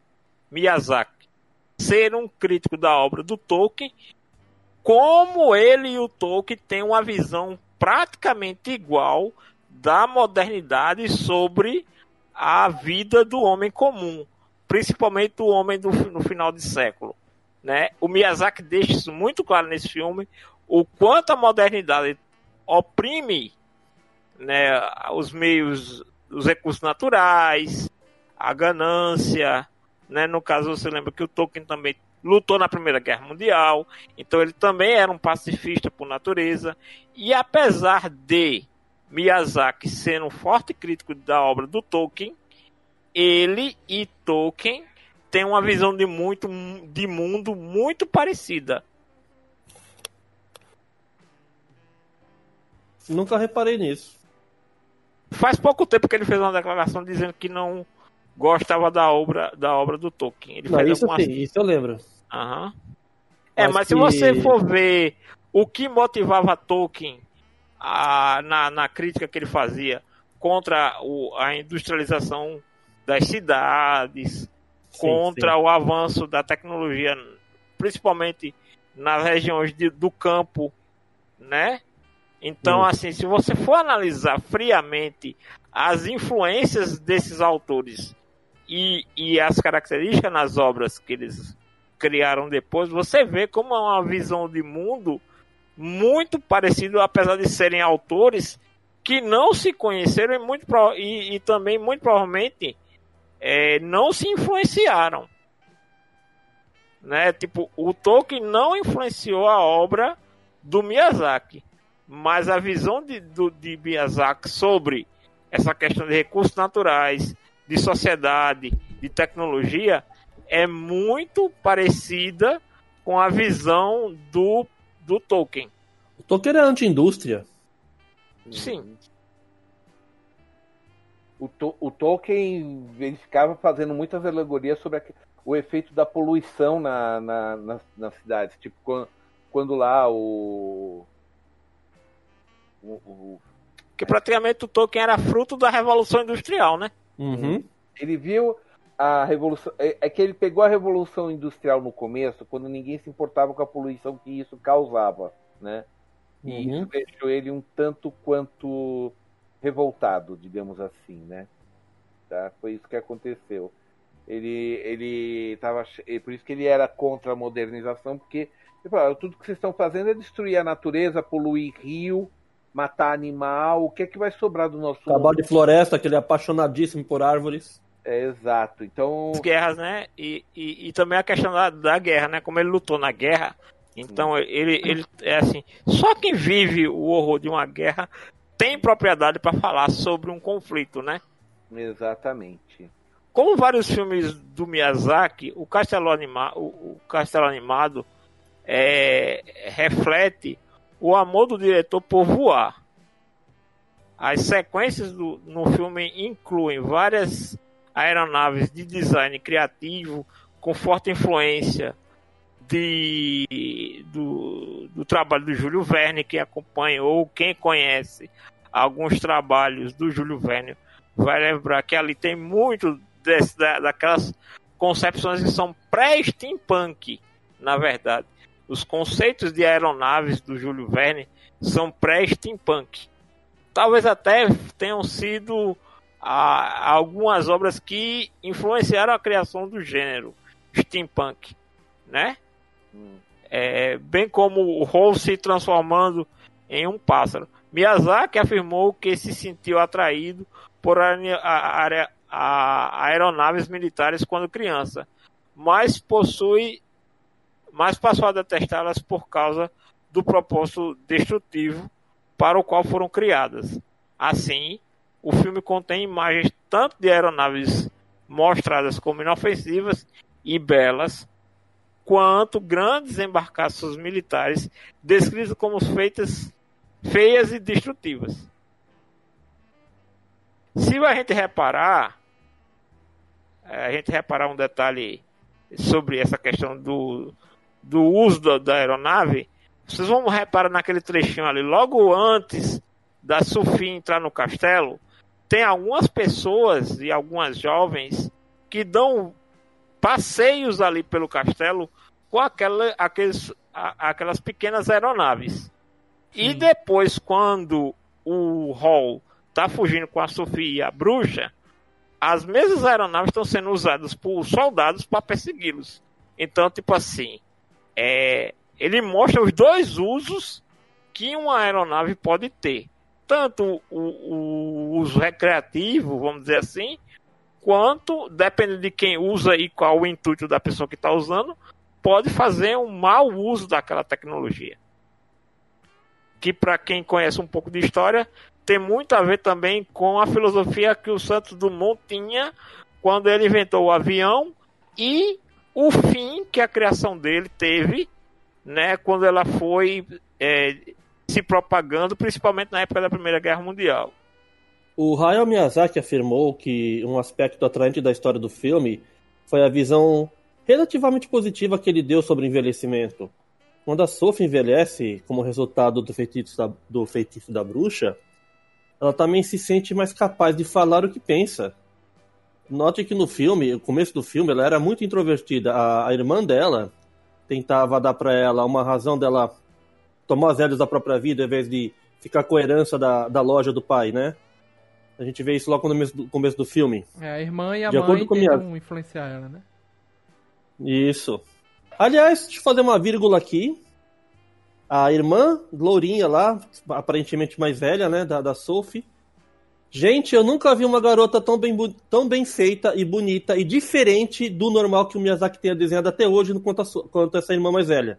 Miyazaki ser um crítico da obra do Tolkien, como ele e o Tolkien têm uma visão praticamente igual da modernidade sobre a vida do homem comum, principalmente do homem do, no final de século. Né? O Miyazaki deixa isso muito claro nesse filme, o quanto a modernidade oprime né, os meios, os recursos naturais, a ganância. Né? No caso, você lembra que o Tolkien também lutou na Primeira Guerra Mundial, então ele também era um pacifista por natureza. E apesar de Miyazaki ser um forte crítico da obra do Tolkien, ele e Tolkien têm uma visão de muito de mundo muito parecida. Nunca reparei nisso. Faz pouco tempo que ele fez uma declaração dizendo que não gostava da obra da obra do Tolkien. Ele não, fez isso, algumas... sim, isso eu lembro. Uhum. É, mas que... se você for ver o que motivava Tolkien a, na, na crítica que ele fazia contra o, a industrialização das cidades, sim, contra sim. o avanço da tecnologia, principalmente nas regiões de, do campo, né? Então, hum. assim, se você for analisar friamente as influências desses autores e, e as características nas obras que eles criaram depois, você vê como é uma visão de mundo muito parecido, apesar de serem autores que não se conheceram e, muito, e, e também, muito provavelmente, é, não se influenciaram. Né? Tipo, o Tolkien não influenciou a obra do Miyazaki mas a visão de, do, de Miyazaki sobre essa questão de recursos naturais, de sociedade, de tecnologia, é muito parecida com a visão do, do Tolkien. O Tolkien é anti-indústria. Sim. O, to, o Tolkien ele ficava fazendo muitas alegorias sobre a, o efeito da poluição na, na, nas, nas cidades. Tipo, quando, quando lá o o, o... Que praticamente o Tolkien era fruto da Revolução Industrial, né? Uhum. Ele viu a revolução. É, é, que ele pegou a revolução industrial no começo, quando ninguém se importava com a poluição que isso causava, né? E uhum. isso deixou ele um tanto quanto revoltado, digamos assim, né? Tá? Foi isso que aconteceu. Ele, ele tava, por isso que ele era contra a modernização, porque ele falou, tudo que vocês estão fazendo é destruir a natureza, poluir rio, matar animal, o que é que vai sobrar do nosso Cabal mundo? de floresta, aquele apaixonadíssimo por árvores. É, exato. Então. As guerras, né? E, e, e também a questão da, da, guerra, né? Como ele lutou na guerra. Então ele, ele é assim. Só quem vive o horror de uma guerra tem propriedade para falar sobre um conflito, né? Exatamente. Como vários filmes do Miyazaki, o Castelo, Anima, o, o Castelo Animado é, reflete o amor do diretor por voar. As sequências do, no filme incluem várias aeronaves de design criativo com forte influência de, do, do trabalho do Júlio Verne, quem acompanha ou quem conhece alguns trabalhos do Júlio Verne vai lembrar que ali tem muito desse, da, daquelas concepções que são pré-steampunk, na verdade. Os conceitos de aeronaves do Júlio Verne são pré-steampunk. Talvez até tenham sido ah, algumas obras que influenciaram a criação do gênero steampunk, né? É, bem como o Hall se transformando em um pássaro. Miyazaki afirmou que se sentiu atraído por a, a, a, aeronaves militares quando criança, mas possui mas passou a detestá-las por causa do propósito destrutivo para o qual foram criadas. Assim, o filme contém imagens tanto de aeronaves mostradas como inofensivas e belas, quanto grandes embarcações militares descritas como feitas feias e destrutivas. Se a gente reparar, a gente reparar um detalhe sobre essa questão do, do uso da, da aeronave, vocês vão reparar naquele trechinho ali, logo antes da Sofia entrar no castelo, tem algumas pessoas e algumas jovens que dão passeios ali pelo castelo com aquela, aqueles, a, aquelas pequenas aeronaves. E depois, quando o Hall tá fugindo com a Sofia, a bruxa, as mesmas aeronaves estão sendo usadas por soldados para persegui-los. Então, tipo assim, é, ele mostra os dois usos que uma aeronave pode ter. Tanto o, o uso recreativo, vamos dizer assim, quanto, dependendo de quem usa e qual o intuito da pessoa que está usando, pode fazer um mau uso daquela tecnologia que para quem conhece um pouco de história, tem muito a ver também com a filosofia que o Santos Dumont tinha quando ele inventou o avião e o fim que a criação dele teve, né, quando ela foi é, se propagando, principalmente na época da Primeira Guerra Mundial. O Hayao Miyazaki afirmou que um aspecto atraente da história do filme foi a visão relativamente positiva que ele deu sobre envelhecimento. Quando a Sophie envelhece, como resultado do feitiço da, do feitiço da bruxa, ela também se sente mais capaz de falar o que pensa. Note que no filme, no começo do filme, ela era muito introvertida. A, a irmã dela tentava dar para ela uma razão dela tomar as rédeas da própria vida, ao invés de ficar com a herança da, da loja do pai, né? A gente vê isso logo no começo do, filme. É, a irmã e a De mãe acordo com tentam minha- influenciar ela, né? Isso. Aliás, deixa eu fazer uma vírgula aqui. A irmã, Lourinha lá, aparentemente mais velha, né, da, da Sophie. Gente, eu nunca vi uma garota tão bem, tão bem feita e bonita e diferente do normal que o Miyazaki tenha desenhado até hoje no quanto, a quanto essa irmã mais velha.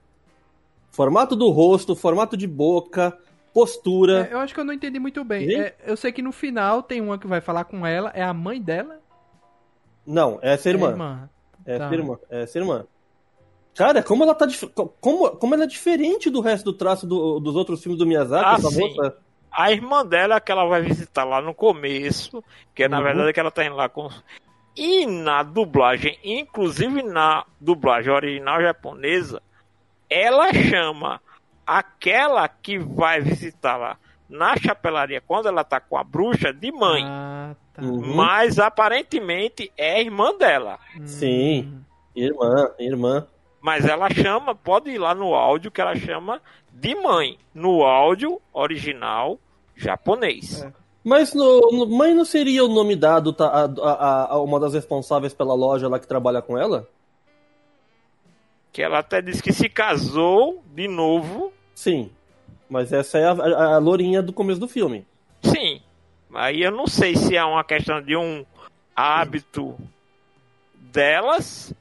Formato do rosto, formato de boca, postura. É, eu acho que eu não entendi muito bem. É, eu sei que no final tem uma que vai falar com ela, é a mãe dela? Não, essa é a É irmã. a irmã. É Tá. essa irmã. É essa irmã. Cara, como ela tá. dif- Como, como ela é diferente do resto do traço do- dos outros filmes do Miyazaki, Ah, essa sim. moça. A irmã dela que ela vai visitar lá no começo, que na Uhum. verdade é que ela tá indo lá com. E na dublagem, inclusive na dublagem original japonesa, ela chama aquela que vai visitar lá na chapelaria quando ela tá com a bruxa de mãe. Ah, tá. Uhum. Mas aparentemente é irmã dela. Hum. Sim. Irmã, irmã. Mas ela chama, pode ir lá no áudio que ela chama de mãe. No áudio original japonês. É. Mas no, no- mãe não seria o nome dado tá, a, a- a uma das responsáveis pela loja lá que trabalha com ela? Que ela até disse que se casou de novo. Sim. Mas essa é a, a, a lourinha do começo do filme. Sim. Aí eu não sei se é uma questão de um hábito delas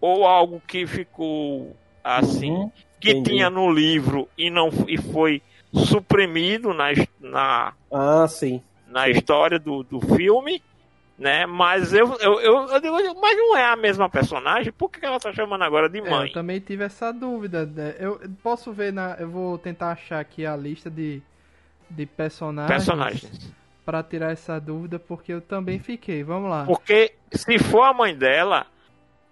ou algo que ficou assim, Uhum, que tinha no livro e não e foi suprimido na, na, Ah, sim. na história do, do filme, né? Mas eu, eu, eu, eu digo, mas não é a mesma personagem, por que ela tá chamando agora de É, mãe? eu também tive essa dúvida. né? Eu eu posso ver na. Eu vou tentar achar aqui a lista de, de personagens. Personagens. Pra tirar essa dúvida, porque eu também fiquei. Vamos lá. Porque se for a mãe dela,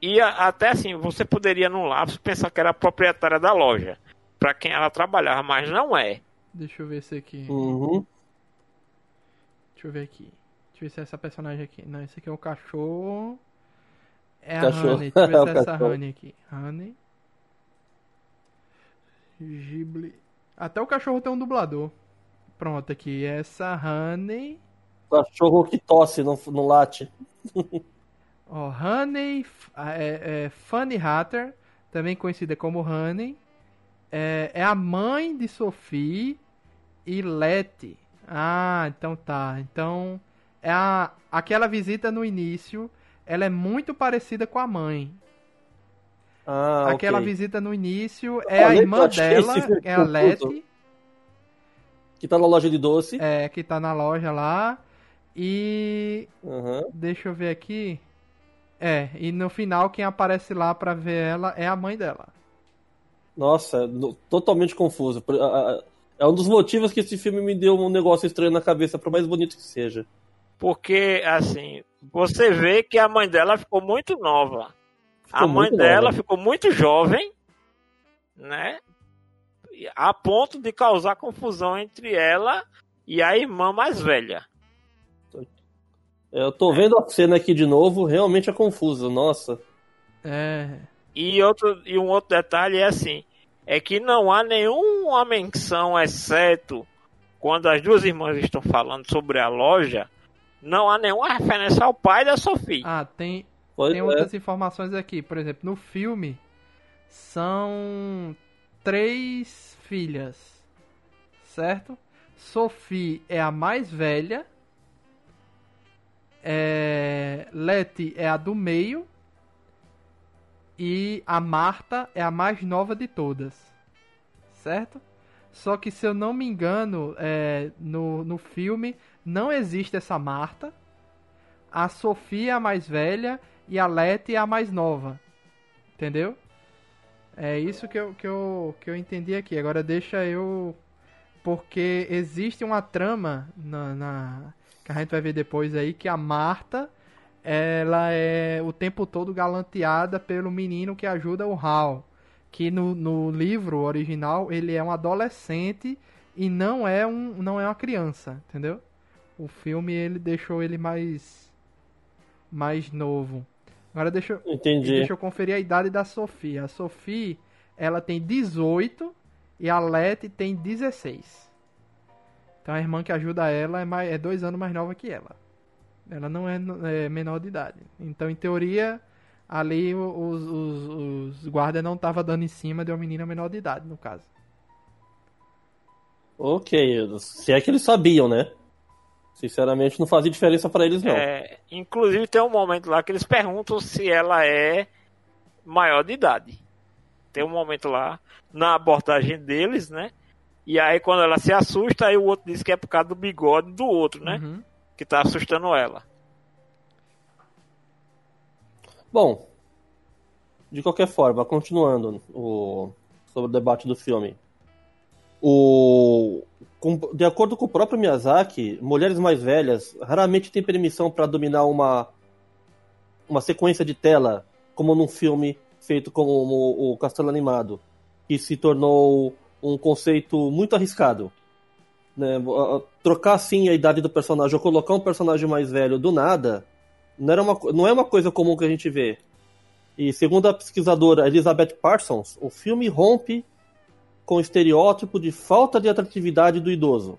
ia até assim, você poderia no lapso pensar que era a proprietária da loja, para quem ela trabalhava, mas não é. Deixa eu ver esse aqui. Uhum. Deixa eu ver aqui. Deixa eu ver se é essa personagem aqui. Não, esse aqui é o cachorro. É a Cachorro. Honey. Deixa eu ver É se é essa cachorro. Honey aqui. Honey. Ghibli. Até o cachorro tem um dublador. Pronto, aqui. Essa Honey. Cachorro que tosse, não, não late. Ó, Honey. f- ah, É, é Fanny Hatter. Também conhecida como Honey. É, é a mãe de Sophie e Letty. Ah, então tá. Então, é a, aquela visita no início, ela é muito parecida com a mãe. Ah, aquela ok. visita no início é a irmã dela, é a. Letty, Que tá na loja de doce. é, que tá na loja lá. E Aham. deixa eu ver aqui. É, e no final quem aparece lá pra ver ela é a mãe dela. Nossa, no- totalmente confuso. É um dos motivos que esse filme me deu um negócio estranho na cabeça, por mais bonito que seja. Porque, assim, você vê que a mãe dela ficou muito nova. a Ficou mãe muito dela nova. ficou muito jovem, né? A ponto de causar confusão entre ela e a irmã mais velha. Eu tô vendo a cena aqui de novo, realmente é confuso, nossa. É. E, outro, e um outro detalhe é assim: é que não há nenhuma menção, exceto quando as duas irmãs estão falando sobre a loja, não há nenhuma referência ao pai da Sophie. Ah, tem, Pois tem é. outras informações aqui. Por exemplo, no filme são três filhas, certo? Sophie é a mais velha. É... Letty é a do meio. E a Marta é a mais nova de todas. Certo? Só que se eu não me engano, é, no, no filme não existe essa Marta. A Sofia é a mais velha e a Letty é a mais nova. Entendeu? É isso que eu, que eu, que eu entendi aqui. Agora deixa eu. Porque existe uma trama na, na- que a gente vai ver depois aí que a Marta ela é o tempo todo galanteada pelo menino que ajuda o Hal. Que no, no livro original ele é um adolescente e não é um não é uma criança, entendeu? O filme ele deixou ele mais mais novo. Agora deixa, eu- Entendi. deixa eu conferir a idade da Sofia. A Sofia, ela tem 18 e a Letty tem 16. Então a irmã que ajuda ela é, mais, é dois anos mais nova que ela. Ela não é, é menor de idade. Então, em teoria, ali os, os, os guardas não estavam dando em cima de uma menina menor de idade, no caso. Ok, se é que eles sabiam, né? Sinceramente, não fazia diferença pra eles, não. É, inclusive tem um momento lá que eles perguntam se ela é maior de idade. Tem um momento lá na abordagem deles, né? E aí quando ela se assusta, aí o outro diz que é por causa do bigode do outro, né? Uhum. Que tá assustando ela. Bom, de qualquer forma, continuando o, sobre o debate do filme. O, de acordo com o próprio Miyazaki, mulheres mais velhas raramente têm permissão para dominar uma, uma sequência de tela, como num filme feito como o Castelo Animado, que se tornou um conceito muito arriscado. Né? Trocar assim a idade do personagem ou colocar um personagem mais velho do nada não, era uma, não é uma coisa comum que a gente vê. E segundo a pesquisadora Elizabeth Parsons, o filme rompe com o estereótipo de falta de atratividade do idoso.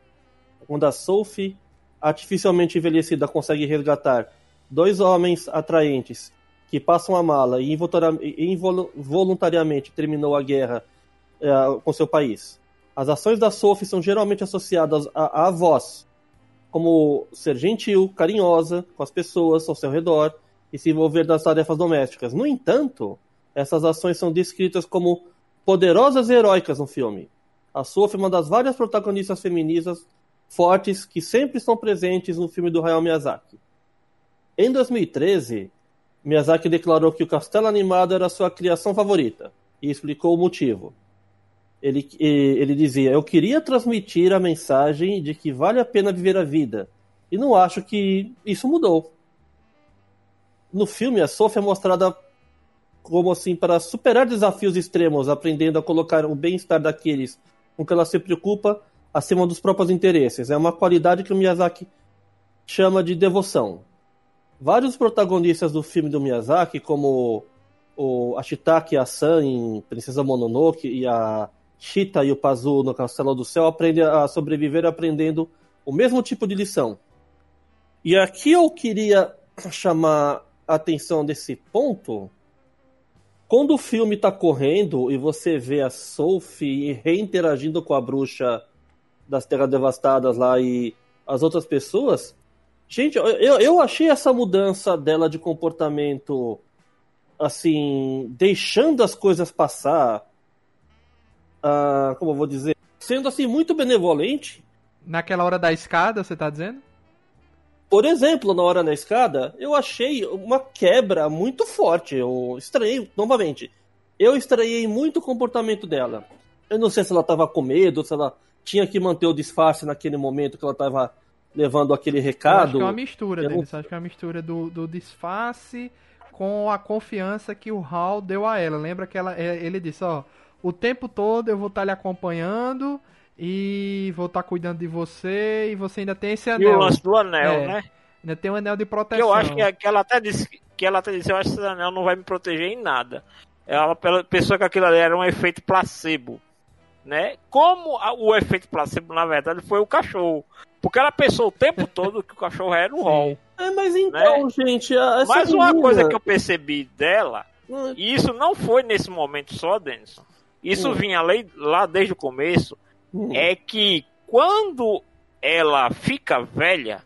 Quando a Sophie, artificialmente envelhecida, consegue resgatar dois homens atraentes que passam a mala e involuntar- e involu- voluntariamente terminou a guerra eh, com seu país. As ações da Sophie são geralmente associadas à, à voz, como ser gentil, carinhosa com as pessoas ao seu redor e se envolver nas tarefas domésticas. No entanto, essas ações são descritas como poderosas e heróicas no filme. A Sophie é uma das várias protagonistas femininas fortes que sempre estão presentes no filme do Hayao Miyazaki. Em 2013, Miyazaki declarou que o Castelo Animado era sua criação favorita e explicou o motivo. Ele, ele dizia: Eu queria transmitir a mensagem de que vale a pena viver a vida, e não acho que isso mudou. No filme, a Sophie é mostrada como assim para superar desafios extremos, aprendendo a colocar o bem-estar daqueles com que ela se preocupa acima dos próprios interesses. É uma qualidade que o Miyazaki chama de devoção. Vários protagonistas do filme do Miyazaki, como o Ashitake Asan em Princesa Mononoke e a Chita e o Pazu no Castelo do Céu, aprendem a sobreviver aprendendo o mesmo tipo de lição. E aqui eu queria chamar a atenção desse ponto. Quando o filme está correndo e você vê a Sophie reinteragindo com a bruxa das Terras Devastadas lá e as outras pessoas, gente, eu, eu achei essa mudança dela de comportamento assim, deixando as coisas passar, ah, como eu vou dizer, sendo assim muito benevolente. Naquela hora da escada, você tá dizendo? Por exemplo, na hora na escada, eu achei uma quebra muito forte. Eu estranhei, novamente, eu estranhei muito o comportamento dela. Eu não sei se ela tava com medo, se ela tinha que manter o disfarce naquele momento que ela tava levando aquele Eu acho recado. que é uma mistura Eu deles. Acho que é uma mistura do, do disfarce com a confiança que o Hal deu a ela. Lembra que ela, é, ele disse, ó, o tempo todo eu vou estar lhe acompanhando e vou estar cuidando de você e você ainda tem esse E o anel. lance do anel, É. né? Ainda tem um anel de Que proteção. eu acho que, que ela até disse que ela até disse, eu acho que esse anel não vai me proteger em nada. Ela pela- pensou que aquilo ali era um efeito placebo, né? Como a- o efeito placebo na verdade foi o cachorro, porque ela pensou o tempo todo que o cachorro era o Sim. Hall. É, mas então, gente. a- essa Mas uma menina- coisa que eu percebi dela, Hum, e isso não foi nesse momento só, Denison. Isso Hum. vinha lá desde o começo, hum. é que quando ela fica velha,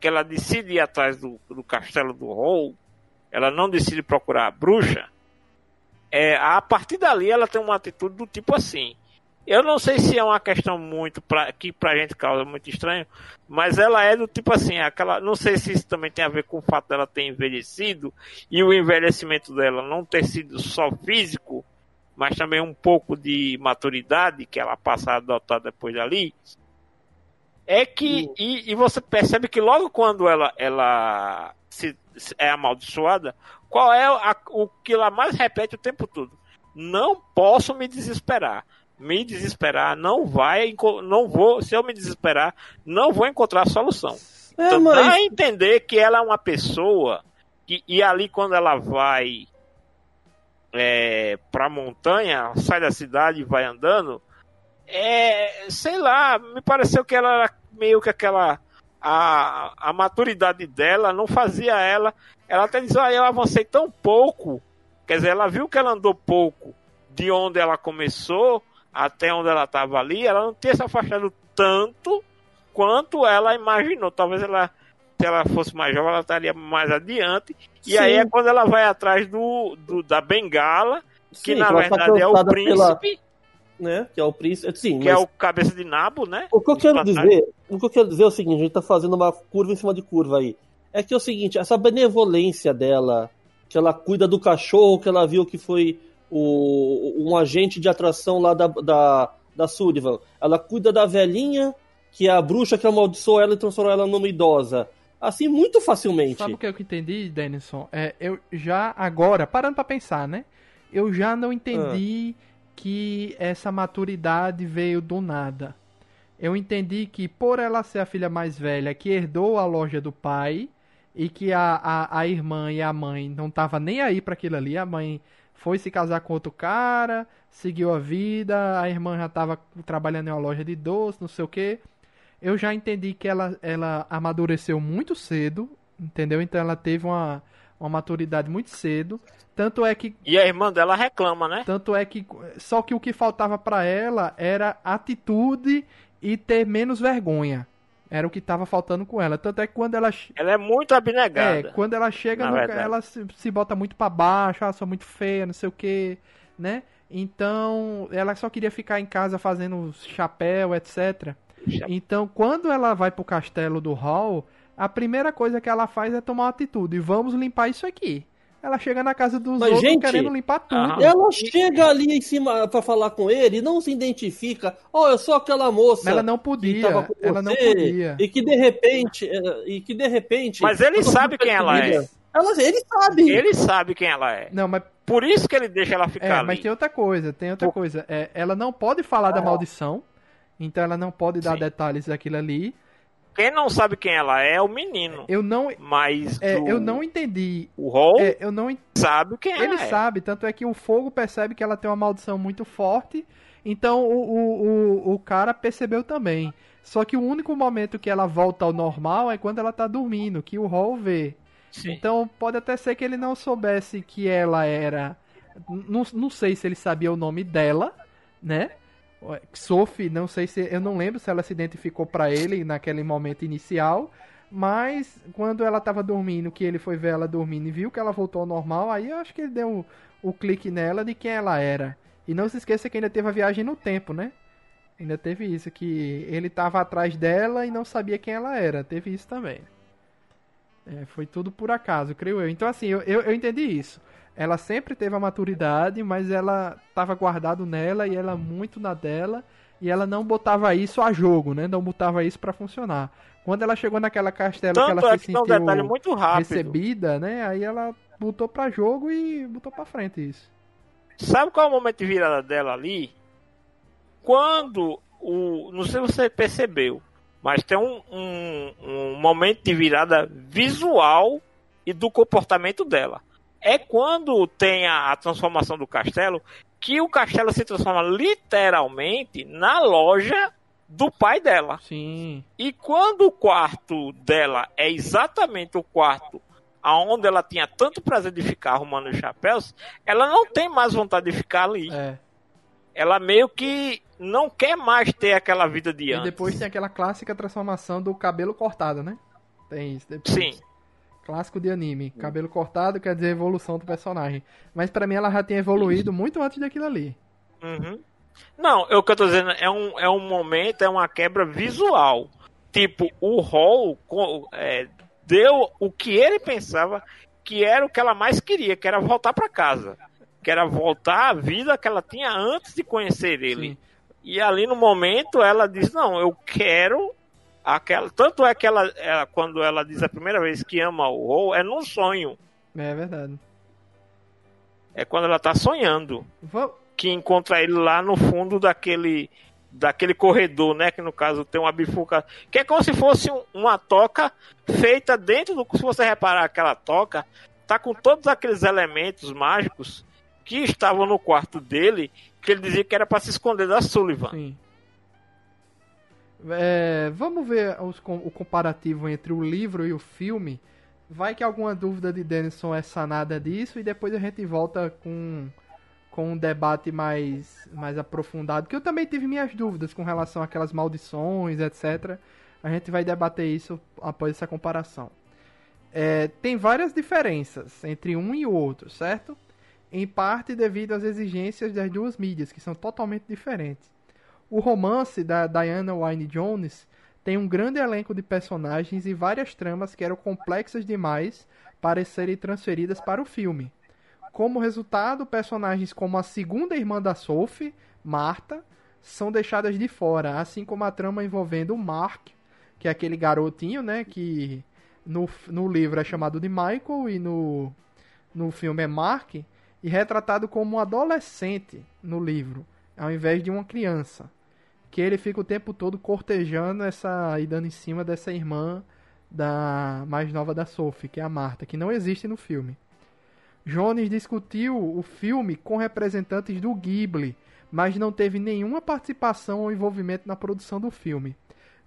que ela decide ir atrás do, do castelo do Hall, ela não decide procurar a bruxa, é, a partir dali ela tem uma atitude do tipo assim. Eu não sei se é uma questão muito pra, que pra gente causa muito estranho, mas ela é do tipo assim, aquela, não sei se isso também tem a ver com o fato dela ter envelhecido e o envelhecimento dela não ter sido só físico, mas também um pouco de maturidade que ela passa a adotar depois dali. É que e, e você percebe que logo quando ela ela se, se- é amaldiçoada, qual é a- o que ela mais repete o tempo todo? Não posso me desesperar. Me desesperar não vai, não vou. Se eu me desesperar, não vou encontrar solução. É, Então dá a mas. entender que ela é uma pessoa que, e ali quando ela vai é, pra montanha, sai da cidade e vai andando, é, sei lá, me pareceu que ela era meio que aquela a, a maturidade dela não fazia ela, ela até diz, olha, eu avancei tão pouco, quer dizer, ela viu que ela andou pouco de onde ela começou até onde ela estava ali, ela não tinha se afastado tanto quanto ela imaginou. Talvez ela, se ela fosse mais jovem, ela estaria mais adiante. E Sim. aí é quando ela vai atrás do, do- da bengala, que Sim, na tá verdade é o príncipe, pela- Né, que é o príncipe. Sim, que mas é o cabeça de nabo, né? o que eu quero dizer, o que eu quero dizer é o seguinte, a gente tá fazendo uma curva em cima de curva aí. É que é o seguinte, essa benevolência dela, que ela cuida do cachorro, que ela viu que foi o, um agente de atração lá da, da, da Sullivan. Ela cuida da velhinha, que é a bruxa que amaldiçoou ela e transformou ela numa idosa. Assim, muito facilmente. Sabe o que eu entendi, Denison? É, eu já agora, parando pra pensar, né? Eu já não entendi que essa maturidade veio do nada. Eu entendi que por ela ser a filha mais velha que herdou a loja do pai e que a, a, a irmã e a mãe não tava nem aí pra aquilo ali, a mãe foi se casar com outro cara, seguiu a vida, a irmã já tava trabalhando em uma loja de doce, não sei o que. Eu já entendi que ela, ela amadureceu muito cedo, entendeu? Então ela teve uma, uma maturidade muito cedo. Tanto é que E a irmã dela reclama, né? tanto é que só que o que faltava pra ela era atitude e ter menos vergonha. Era o que tava faltando com ela. Tanto é que quando ela Ela é muito é, abnegada. quando ela chega, no- ela se, se bota muito pra baixo, ah, sou muito feia, não sei o que, né? Então, ela só queria ficar em casa fazendo chapéu, etc. Então, quando ela vai pro castelo do Hall, a primeira coisa que ela faz é tomar uma atitude. E vamos limpar isso aqui. Ela chega na casa dos Mas, outros gente, querendo limpar tudo. aham. Ela chega ali em cima pra falar com ele e não se identifica. Oh, eu sou aquela moça. Mas ela não que podia. tava com Ela não podia. E que de repente. eh, E que de repente. Mas ele sabe quem ela é. Ela, ele sabe. Ele sabe quem ela é. Não, mas, Por isso que ele deixa ela ficar é, ali. mas tem outra coisa. Tem outra Por- coisa. É, ela não pode falar da maldição. Então ela não pode dar Sim. detalhes daquilo ali. Quem não sabe quem ela é é o menino. Eu não, Mas é, eu não entendi. o Hall É, eu não sabe quem Ele ela é. sabe, tanto é que o fogo percebe que ela tem uma maldição muito forte. Então o, o, o, o cara percebeu também. Só que o único momento que ela volta ao normal é quando ela tá dormindo, que o Hall vê. Sim. Então pode até ser que ele não soubesse que ela era. Não, não sei se ele sabia o nome dela, né? Sophie, não sei se. Eu não lembro se ela se identificou pra ele naquele momento inicial. Mas quando ela tava dormindo, que ele foi ver ela dormindo e viu que ela voltou ao normal, aí eu acho que ele deu o, o clique nela de quem ela era. E não se esqueça que ainda teve a viagem no tempo, né? Ainda teve isso, que ele tava atrás dela e não sabia quem ela era. Teve isso também. É, foi tudo por acaso, creio eu. Então, assim, eu, eu, eu entendi isso. Ela sempre teve a maturidade, mas ela tava guardado nela e ela muito na dela. E ela não botava isso a jogo, né? Não botava isso pra funcionar. Quando ela chegou naquela castela que Tanto ela é se que sentiu recebida, né? Aí ela botou pra jogo e botou pra frente isso. Sabe qual é o momento de virada dela ali? Quando o. Não sei se você percebeu, mas tem um, um, um momento de virada visual e do comportamento dela. É quando tem a, a transformação do castelo que o castelo se transforma literalmente na loja do pai dela. Sim. E quando o quarto dela é exatamente o quarto aonde ela tinha tanto prazer de ficar arrumando os chapéus, ela não tem mais vontade de ficar ali. É. Ela meio que não quer mais ter aquela vida de E antes. depois tem aquela clássica transformação do cabelo cortado, né? Tem isso depois. Sim. Clássico de anime. Cabelo cortado quer dizer evolução do personagem. Mas pra mim ela já tinha evoluído muito antes daquilo ali. Uhum. Não, é o que eu tô dizendo é um, é um momento, é uma quebra visual. Tipo, o Hall é, deu o que ele pensava que era o que ela mais queria, que era voltar pra casa. Que era voltar à vida que ela tinha antes de conhecer ele. Sim. E ali no momento ela diz: Não, eu quero aquela. Tanto é que ela, ela- quando ela diz a primeira vez que ama o Hall, é num sonho. É verdade. É quando ela tá sonhando. Va- que encontra ele lá no fundo daquele daquele corredor, né? Que no caso tem uma bifuca, que é como se fosse um- uma toca feita dentro do. Se você reparar aquela toca, tá com todos aqueles elementos mágicos que estavam no quarto dele, que ele dizia que era para se esconder da Sullivan. Sim. É, vamos ver os o comparativo entre o livro e o filme. Vai que alguma dúvida de Denison é sanada disso e depois a gente volta com, com um debate mais, mais aprofundado. Que eu também tive minhas dúvidas com relação àquelas maldições, etc. A gente vai debater isso após essa comparação. É, tem várias diferenças entre um e o outro, certo? Em parte devido às exigências das duas mídias, que são totalmente diferentes. O romance da Diana Wynne Jones tem um grande elenco de personagens e várias tramas que eram complexas demais para serem transferidas para o filme. Como resultado, personagens como a segunda irmã da Sophie, Marta, são deixadas de fora, assim como a trama envolvendo o Mark, que é aquele garotinho, né, que no, no livro é chamado de Michael e no, no filme é Mark, e retratado como um adolescente no livro, ao invés de uma criança. Que ele fica o tempo todo cortejando essa e dando em cima dessa irmã da mais nova da Sophie, que é a Marta, que não existe no filme. Jones discutiu o filme com representantes do Ghibli, mas não teve nenhuma participação ou envolvimento na produção do filme.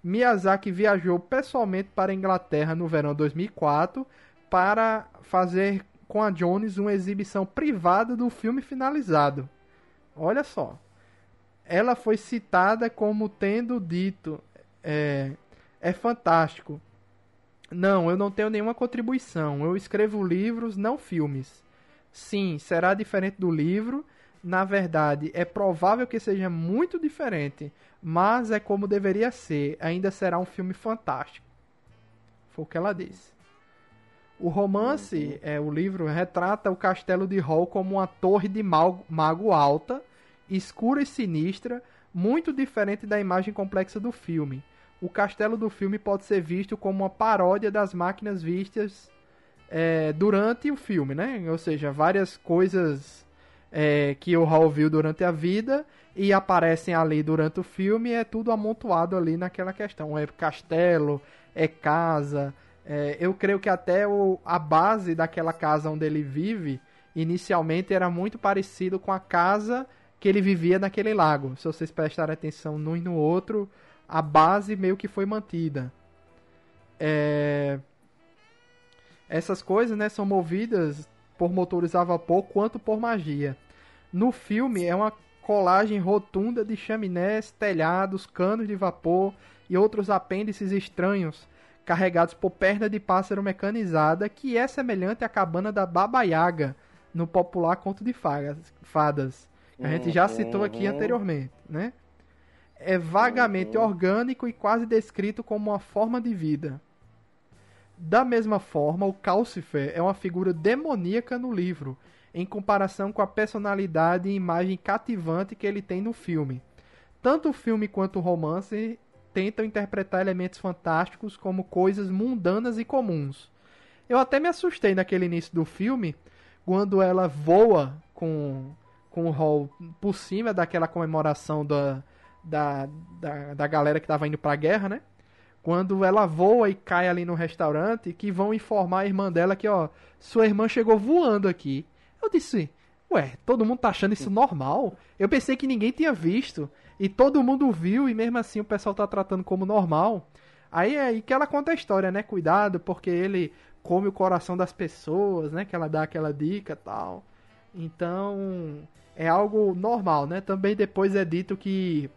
Miyazaki viajou pessoalmente para a Inglaterra no verão de 2004 para fazer com a Jones uma exibição privada do filme finalizado. Olha só. Ela foi citada como tendo dito: é, é fantástico. Não, eu não tenho nenhuma contribuição. Eu escrevo livros, não filmes. Sim, será diferente do livro. Na verdade, é provável que seja muito diferente, mas é como deveria ser. Ainda será um filme fantástico. Foi o que ela disse. O romance, é, o livro, retrata o castelo de Hall como uma torre de mago, mago alta, escura e sinistra, muito diferente da imagem complexa do filme. O castelo do filme pode ser visto como uma paródia das máquinas vistas é, durante o filme, né? Ou seja, várias coisas é, que o Hall viu durante a vida e aparecem ali durante o filme, é tudo amontoado ali naquela questão. É castelo, é casa. É, eu creio que até o, a base daquela casa onde ele vive, inicialmente era muito parecido com a casa que ele vivia naquele lago. Se vocês prestarem atenção num e no outro, a base meio que foi mantida. É... Essas coisas né, são movidas por motores a vapor quanto por magia. No filme é uma colagem rotunda de chaminés, telhados, canos de vapor e outros apêndices estranhos carregados por perna de pássaro mecanizada que é semelhante à cabana da Baba Yaga no popular conto de fadas. A gente já citou aqui anteriormente, né? É vagamente orgânico e quase descrito como uma forma de vida. Da mesma forma, o Calcifer é uma figura demoníaca no livro, em comparação com a personalidade e imagem cativante que ele tem no filme. Tanto o filme quanto o romance tentam interpretar elementos fantásticos como coisas mundanas e comuns. Eu até me assustei naquele início do filme, quando ela voa com, com o Hall por cima daquela comemoração da, da, da, da galera que tava indo pra guerra, né? Quando ela voa e cai ali no restaurante, que vão informar a irmã dela que, ó, sua irmã chegou voando aqui. Eu disse, ué, todo mundo tá achando isso normal? Eu pensei que ninguém tinha visto. E todo mundo viu, e mesmo assim o pessoal tá tratando como normal. Aí é aí que ela conta a história, né? Cuidado, porque ele come o coração das pessoas, né? Que ela dá aquela dica tal. Então, é algo normal, né? Também depois é dito que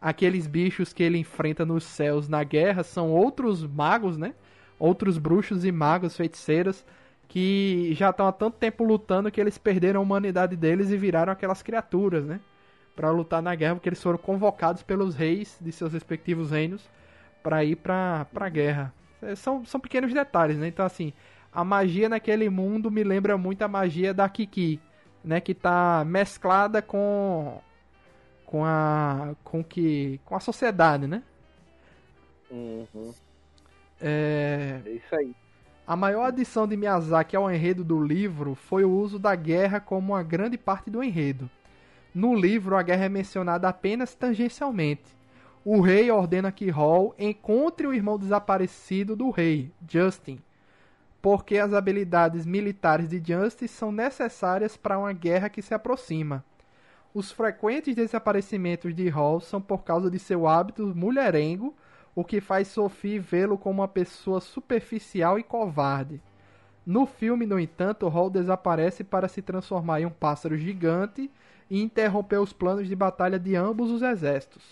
aqueles bichos que ele enfrenta nos céus na guerra são outros magos, né? Outros bruxos e magos, feiticeiras, que já estão há tanto tempo lutando que eles perderam a humanidade deles e viraram aquelas criaturas, né? Para lutar na guerra, porque eles foram convocados pelos reis de seus respectivos reinos para ir para a guerra. É, são, são pequenos detalhes, né? Então, assim, a magia naquele mundo me lembra muito a magia da Kiki, né? Que tá mesclada com com a com que com a sociedade, né? Uhum. É... É isso aí. A maior adição de Miyazaki ao enredo do livro foi o uso da guerra como uma grande parte do enredo. No livro, a guerra é mencionada apenas tangencialmente. O rei ordena que Hall encontre o irmão desaparecido do rei, Justin, porque as habilidades militares de Justin são necessárias para uma guerra que se aproxima. Os frequentes desaparecimentos de Hall são por causa de seu hábito mulherengo, o que faz Sophie vê-lo como uma pessoa superficial e covarde. No filme, no entanto, Hall desaparece para se transformar em um pássaro gigante e interromper os planos de batalha de ambos os exércitos.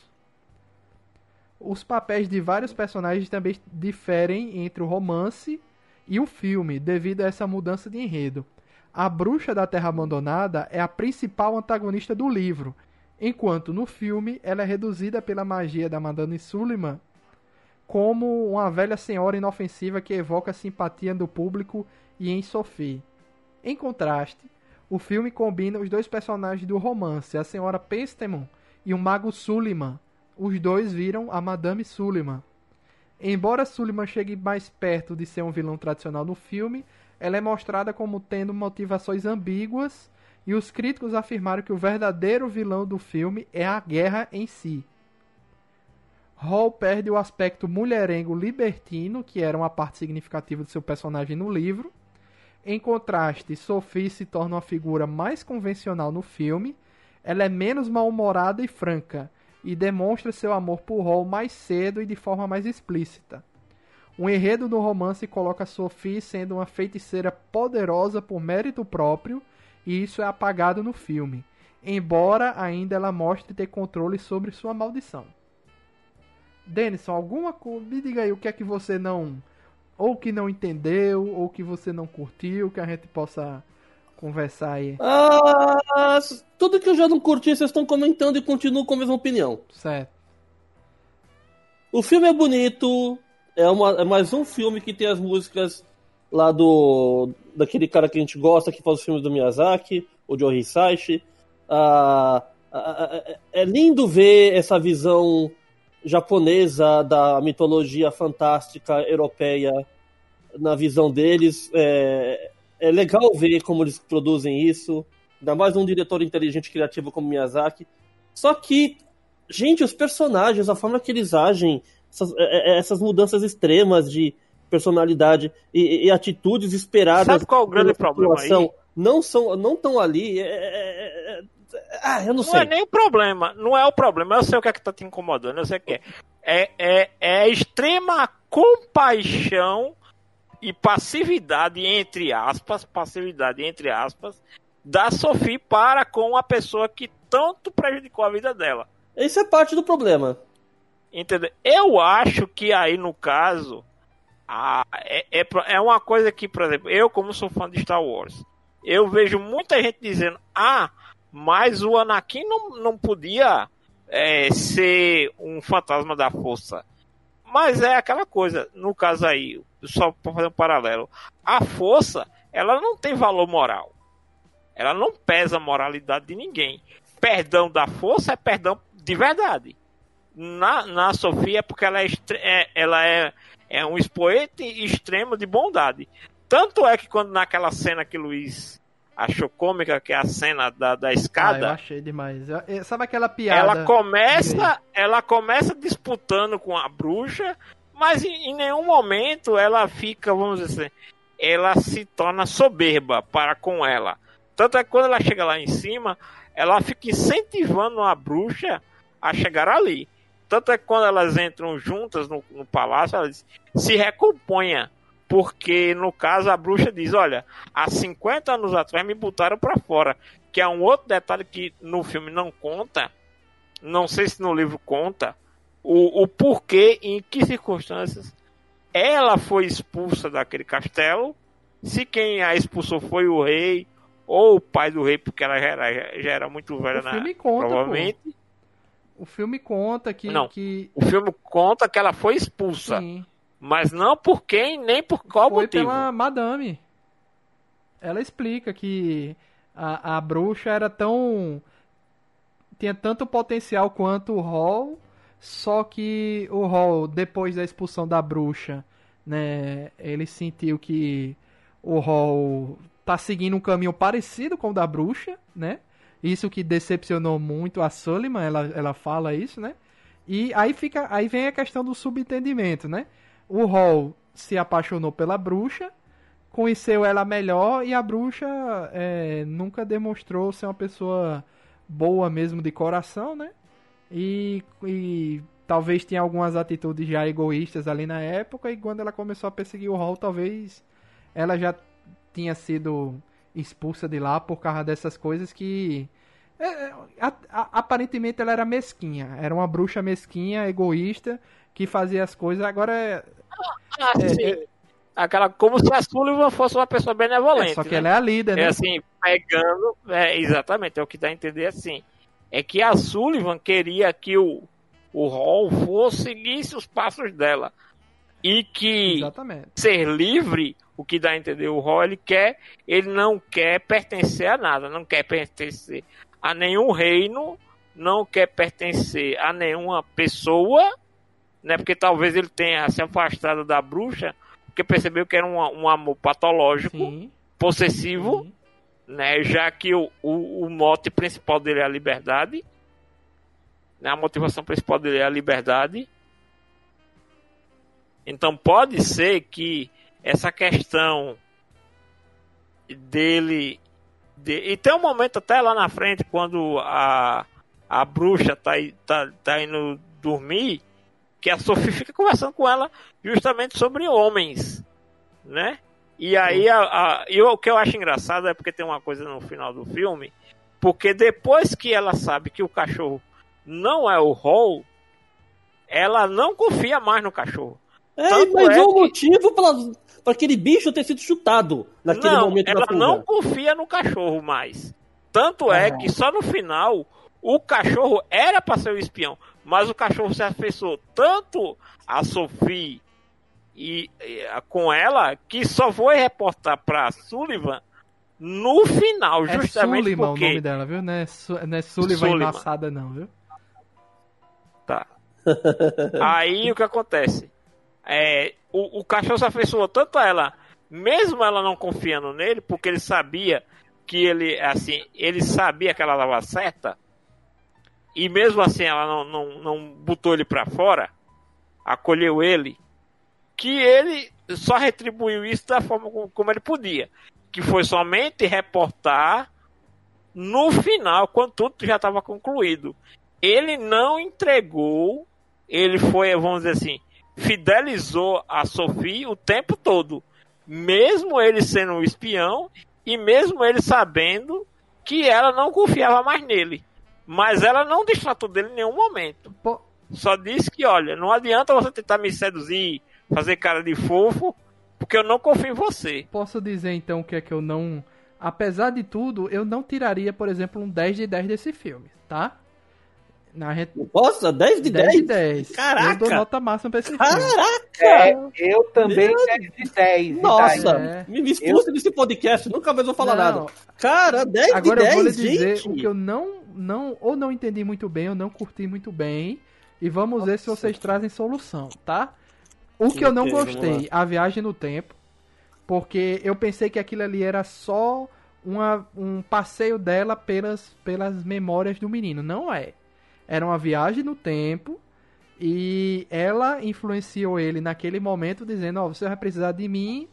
Os papéis de vários personagens também diferem entre o romance e o filme, devido a essa mudança de enredo. A bruxa da Terra Abandonada é a principal antagonista do livro, enquanto no filme ela é reduzida pela magia da Madame Suleiman como uma velha senhora inofensiva que evoca a simpatia do público e em Sophie. Em contraste, o filme combina os dois personagens do romance, a senhora Pestemon e o mago Suleiman. Os dois viram a Madame Suleiman. Embora Suleiman chegue mais perto de ser um vilão tradicional no filme, ela é mostrada como tendo motivações ambíguas e os críticos afirmaram que o verdadeiro vilão do filme é a guerra em si. Hall perde o aspecto mulherengo libertino, que era uma parte significativa do seu personagem no livro. Em contraste, Sophie se torna uma figura mais convencional no filme. Ela é menos mal-humorada e franca, e demonstra seu amor por Hall mais cedo e de forma mais explícita. O enredo do romance coloca Sophie sendo uma feiticeira poderosa por mérito próprio, e isso é apagado no filme, embora ainda ela mostre ter controle sobre sua maldição. Denison, alguma coisa. Me diga aí o que é que você não. Ou que não entendeu, ou que você não curtiu, que a gente possa conversar aí. Ah, tudo que eu já não curti, vocês estão comentando e continuo com a mesma opinião. Certo. O filme é bonito, é, uma, é mais um filme que tem as músicas lá do daquele cara que a gente gosta, que faz os filmes do Miyazaki, o Joe Hisaishi. Ah, é lindo ver essa visão japonesa da mitologia fantástica europeia na visão deles. É, é legal ver como eles produzem isso, ainda mais um diretor inteligente e criativo como Miyazaki. Só que, gente, os personagens, a forma que eles agem, essas, é, é, essas mudanças extremas de personalidade e, e atitudes esperadas. Sabe qual é o grande problema aí? Não são, não estão ali. É, é, ah, eu não, não sei. é nem o problema. Não é o problema. Eu sei o que é que tá te incomodando. Eu sei o que é. É, é, é extrema compaixão e passividade, entre aspas, passividade, entre aspas, da Sophie para com a pessoa que tanto prejudicou a vida dela. Isso é parte do problema. Entendeu? Eu acho que aí, no caso, a, é, é, é uma coisa que, por exemplo, eu, como sou fã de Star Wars, eu vejo muita gente dizendo: ah, mas o Anakin não, não podia é, ser um fantasma da força. Mas é aquela coisa, no caso aí, só para fazer um paralelo, a força, ela não tem valor moral. Ela não pesa a moralidade de ninguém. Perdão da força é perdão de verdade. Na, na Sofia é porque ela é, é, ela é, é um expoente extremo de bondade. Tanto é que quando naquela cena que Luiz achou cômica, que é a cena da, da Ah, eu escada. achei demais. Eu- Sabe aquela piada? ela começa, ela começa disputando com a bruxa, mas em, em nenhum momento ela fica, vamos dizer assim, ela se torna soberba para com ela. Tanto é que quando ela chega lá em cima, ela fica incentivando a bruxa a chegar ali. Tanto é que quando elas entram juntas no, no palácio, ela diz, se recomponha. Porque, no caso, a bruxa diz: Olha, há 50 anos atrás me botaram pra fora. Que é um outro detalhe que no filme não conta. Não sei se no livro conta. O, o porquê, em que circunstâncias ela foi expulsa daquele castelo. Se quem a expulsou foi o rei ou o pai do rei, porque ela já era, já era muito velha, O na, filme conta, provavelmente. O filme conta que. Não. que O filme conta que ela foi expulsa. sim, Mas não por quem, nem por qual foi motivo. pela Madame. Ela explica que a, a bruxa era tão. tinha tanto potencial quanto o Hall, só que o Hall, depois da expulsão da bruxa, né, ele sentiu que o Hall tá seguindo um caminho parecido com o da bruxa, né? Isso que decepcionou muito a Sullivan, ela, ela fala isso, né? E aí fica, aí vem a questão do subentendimento, né? O Hall se apaixonou pela bruxa, conheceu ela melhor e a bruxa é, nunca demonstrou ser uma pessoa boa mesmo de coração, né? E, e talvez tinha algumas atitudes já egoístas ali na época e quando ela começou a perseguir o Hall, talvez ela já tinha sido expulsa de lá por causa dessas coisas que é, é, aparentemente ela era mesquinha, era uma bruxa mesquinha, egoísta, que fazia as coisas. Agora é, Ah, É, é- Aquela, como se a Sullivan fosse uma pessoa benevolente. é, só que né? ela é a líder, né? É assim, pegando. É, exatamente, é o que dá a entender assim. É que a Sullivan queria que o, o Hall fosse seguisse os passos dela. E que Exatamente. ser livre, o que dá a entender o Hall, ele quer, ele não quer pertencer a nada, não quer pertencer a nenhum reino, não quer pertencer a nenhuma pessoa, né? Porque talvez ele tenha se afastado da bruxa, porque percebeu que era um, um amor patológico, Sim. possessivo, sim. Né? Já que o, o, o mote principal dele é a liberdade, né? A motivação principal dele é a liberdade. Então pode ser que essa questão dele de- e tem um momento até lá na frente quando a, a bruxa tá, tá, tá indo dormir que a Sophie fica conversando com ela justamente sobre homens, né? E aí a, a- e o que eu acho engraçado é porque tem uma coisa no final do filme, porque depois que ela sabe que o cachorro não é o Hall, ela não confia mais no cachorro. É, Tanto mas é é o que- motivo pra aquele bicho ter sido chutado naquele não, momento ela não confia no cachorro mais. Tanto é Ah. que só no final o cachorro era para ser o espião, mas o cachorro se afeiçoou tanto a Sophie e, e, com ela que só foi reportar para Sullivan no final, É justamente Sullivan o porque nome dela, viu? Não é, Su não é Sullivan Sullivan. embaçada, não, viu? Tá. Aí o que acontece? É, o, o cachorro se afeiçoou tanto a ela, mesmo ela não confiando nele, porque ele sabia que ele, assim, ele sabia que ela estava certa, e mesmo assim ela não, não, não botou ele pra fora, acolheu ele, que ele só retribuiu isso da forma como, ele podia, que foi somente reportar no final, quando tudo já estava concluído. Ele não entregou, ele foi, vamos dizer assim, fidelizou a Sophie o tempo todo, mesmo ele sendo um espião e mesmo ele sabendo que ela não confiava mais nele. Mas ela não destratou dele em nenhum momento. Pô, Só disse que, olha, não adianta você tentar me seduzir, fazer cara de fofo, porque eu não confio em você. posso dizer então o que é que eu não. Apesar de tudo, eu não tiraria, por exemplo, um 10 de 10 desse filme, tá? Na gente... Nossa, 10 de 10 10? de 10. Caraca! Eu dou nota máxima pra esse filme. Caraca! É, eu também 10 de 10. Nossa, É. me, expulsa desse podcast, nunca mais vou falar Não, nada. Cara, 10 Agora de eu vou lhe 10, dizer gente. o que eu não, não, ou não entendi muito bem, ou não curti muito bem. E vamos ver se Nossa. vocês trazem solução, tá? O que eu não vamos gostei, a viagem no tempo. Porque eu pensei que aquilo ali era só uma, um passeio dela pelas, pelas memórias do menino. Não é. Era uma viagem no tempo e ela influenciou ele naquele momento, dizendo: Ó, oh, você vai precisar de mim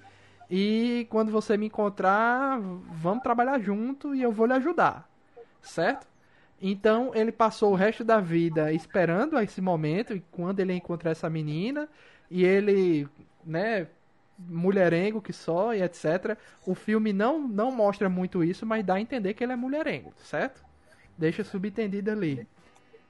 e quando você me encontrar, vamos trabalhar junto e eu vou lhe ajudar. Certo? Então ele passou o resto da vida esperando esse momento e quando ele encontrar essa menina e ele, né, mulherengo que só e etc. O filme não não mostra muito isso, mas dá a entender que ele é mulherengo, certo? Deixa subentendido ali.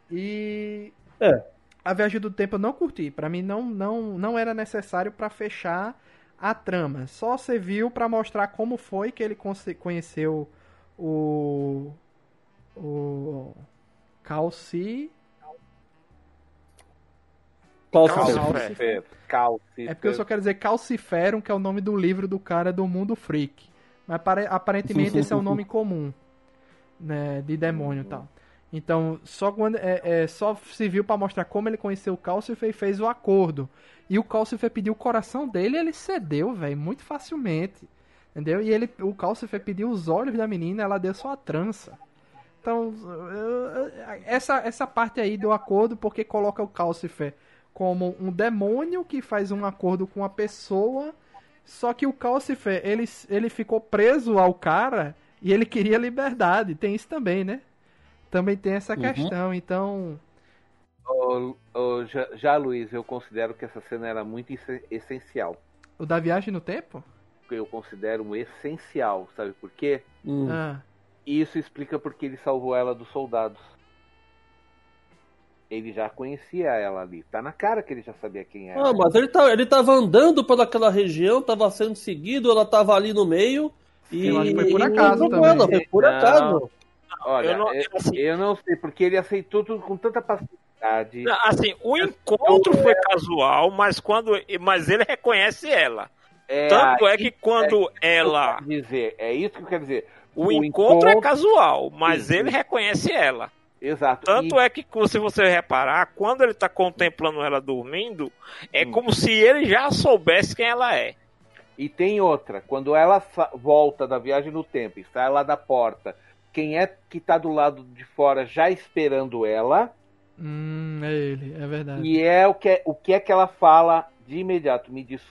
E é. a viagem do tempo eu não curti. Para mim não não não era necessário para fechar a trama. Só serviu para mostrar como foi que ele conheceu o o Calci Calcifer. Calcifer. É porque eu só quero dizer Calciferum, que é o nome do livro do cara do mundo freak. Mas aparentemente esse é o nome comum, né, de demônio e tal. Então, só quando é, é só se viu para mostrar como ele conheceu o Calcifer e fez o acordo. E o Calcifer pediu o coração dele e ele cedeu, velho, muito facilmente. Entendeu? E ele, o Calcifer pediu os olhos da menina, ela deu só a trança. Então, essa, essa parte aí do acordo, porque coloca o Calcifer como um demônio que faz um acordo com a pessoa. Só que o Calcifer, ele, ele ficou preso ao cara e ele queria liberdade. Tem isso também, né? Também tem essa uhum. questão. Então. Oh, oh, já, já, Luiz, eu considero que essa cena era muito essencial. O da viagem no tempo? Eu considero essencial, sabe por quê? Hum. Ah. Isso explica porque ele salvou ela dos soldados ele já conhecia ela ali. Tá na cara que ele já sabia quem era. Ah, mas ele, tá, ele tava andando pelaquela região, tava sendo seguido, ela tava ali no meio. E eu acho que foi por acaso também. Ela, foi por acaso. Olha, eu não, eu, assim, eu não, sei, porque ele aceitou tudo com tanta passividade. Assim, o encontro foi casual, mas quando. Mas ele reconhece ela. É, Tanto é que quando é ela. Dizer, é isso que eu quero dizer. O, o encontro, é encontro, é casual, mas sim, ele reconhece ela. Exato. Tanto e... é que, se você reparar, quando ele está contemplando ela dormindo, é hum. como se ele já soubesse quem ela é. E tem outra, quando ela volta da viagem no tempo e sai lá da porta, quem é que está do lado de fora já esperando ela? Hum, é ele, é verdade. E é o que é, o que é que ela fala de imediato, me diz.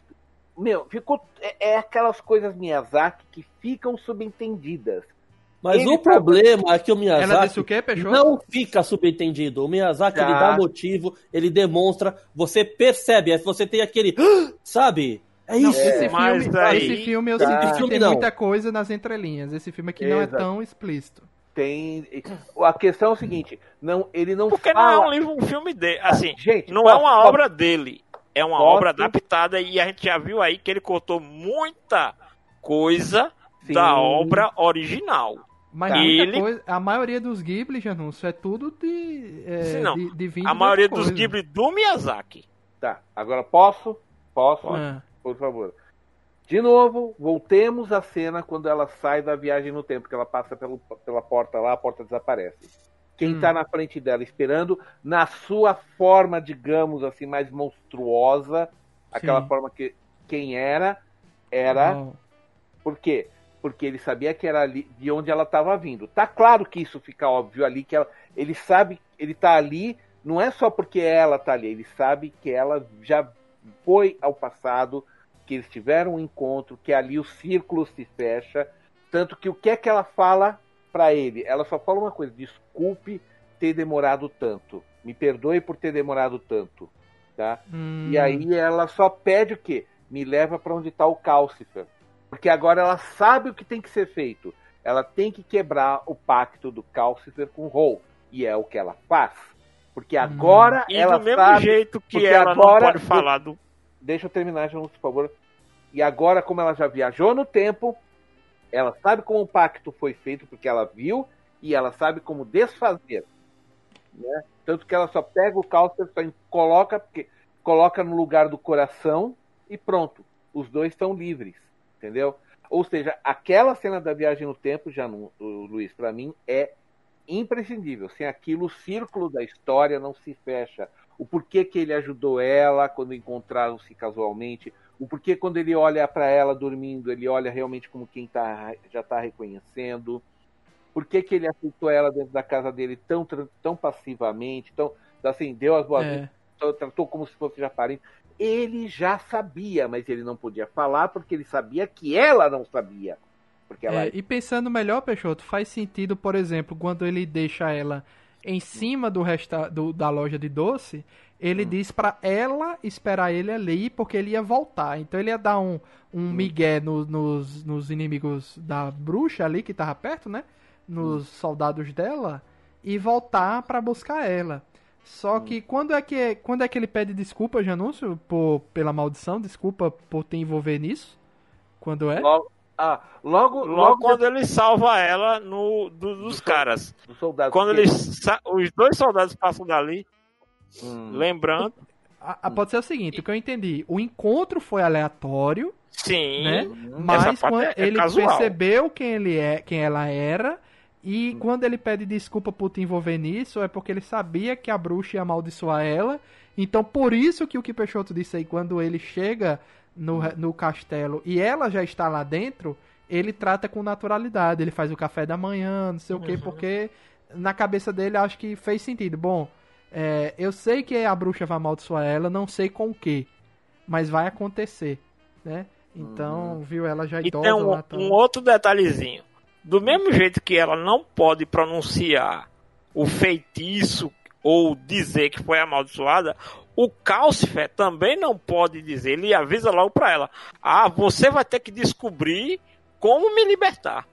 Meu, ficou. É, é aquelas coisas Miyazaki que ficam subentendidas. Mas ele o tá problema tá... é que o Miyazaki Ela disse o quê, não fica subentendido. O Miyazaki ele dá motivo, ele demonstra, você percebe, você tem aquele, sabe? É isso. Não, esse, filme, aí... esse filme eu tá. sinto que tem não. muita coisa nas entrelinhas. Esse filme aqui não é tão explícito. Tem. A questão é o seguinte: não, ele não Porque fala... não é um livro, um filme dele. Ah, assim, gente, não é uma posso, obra dele. É uma posso... obra adaptada e a gente já viu aí que ele cortou muita coisa Sim. da obra original. Mas tá. ele... coisa, a maioria dos Ghibli, Janúncio, é tudo de, é, Sim, não. de, de A maioria dos Ghibli do Miyazaki. Tá, agora posso? Posso? Ah. Por favor. De novo, voltemos à cena quando ela sai da viagem no tempo, que ela passa pelo, pela porta lá, a porta desaparece. Quem está hum. na frente dela esperando, na sua forma, digamos assim, mais monstruosa, aquela Sim. forma que quem era, era. Oh. Por quê? porque ele sabia que era ali de onde ela estava vindo. Tá claro que isso fica óbvio ali que ela, ele sabe, ele tá ali, não é só porque ela tá ali, ele sabe que ela já foi ao passado, que eles tiveram um encontro, que ali o círculo se fecha, tanto que o que é que ela fala para ele? Ela só fala uma coisa: desculpe ter demorado tanto, me perdoe por ter demorado tanto, tá? Hum. E aí ela só pede o quê? Me leva para onde está o Calcifer porque agora ela sabe o que tem que ser feito. Ela tem que quebrar o pacto do Calcifer com Hole. E é o que ela faz. Porque hum. agora e ela do mesmo sabe, jeito que ela agora, não pode falar do... Deixa eu terminar, João, por favor. E agora, como ela já viajou no tempo, ela sabe como o pacto foi feito, porque ela viu, e ela sabe como desfazer. Né? Tanto que ela só pega o Calcifer, só coloca, porque, coloca no lugar do coração e pronto. Os dois estão livres entendeu? Ou seja, aquela cena da viagem no tempo, já no, Luiz, para mim é imprescindível. Sem aquilo, o círculo da história não se fecha. O porquê que ele ajudou ela quando encontraram-se casualmente, o porquê quando ele olha para ela dormindo, ele olha realmente como quem tá, já está reconhecendo. Por que, que ele aceitou ela dentro da casa dele tão, tão passivamente, tão assim, deu as boas é. tratou como se fosse já parente. Ele já sabia, mas ele não podia falar porque ele sabia que ela não sabia. Porque ela... É, e pensando melhor, Peixoto, faz sentido, por exemplo, quando ele deixa ela em cima do, resta do da loja de doce, ele hum. diz para ela esperar ele ali, porque ele ia voltar. Então ele ia dar um, um hum. migué no, nos, nos inimigos da bruxa ali, que tava perto, né? Nos hum. soldados dela, e voltar para buscar ela. Só hum. que quando é que quando é que ele pede desculpa, Janúncio, por, pela maldição, desculpa por te envolver nisso? Quando é? Logo, ah, logo, logo, logo quando ele salva ela no, do, dos do caras. Do quando eles, os dois soldados passam dali, Hum. Lembrando. A, a, pode ser o seguinte, o que eu entendi. O encontro foi aleatório. Sim. Né? Mas quando é, é ele casual. percebeu quem ele é, quem ela era. E hum. quando ele pede desculpa por te envolver nisso, é porque ele sabia que a bruxa ia amaldiçoar ela. Então, por isso que o que Peixoto disse aí, quando ele chega no, hum. no castelo e ela já está lá dentro, ele trata com naturalidade. Ele faz o café da manhã, não sei o quê, uhum. porque na cabeça dele acho que fez sentido. Bom, é, eu sei que a bruxa vai amaldiçoar ela, não sei com o que, mas vai acontecer, né? Então, uhum. viu, ela já idosa e tem um, lá, tá... um outro detalhezinho. Do mesmo jeito que ela não pode pronunciar o feitiço ou dizer que foi amaldiçoada, o Calcifer também não pode dizer. Ele avisa logo para ela: Ah, você vai ter que descobrir como me libertar.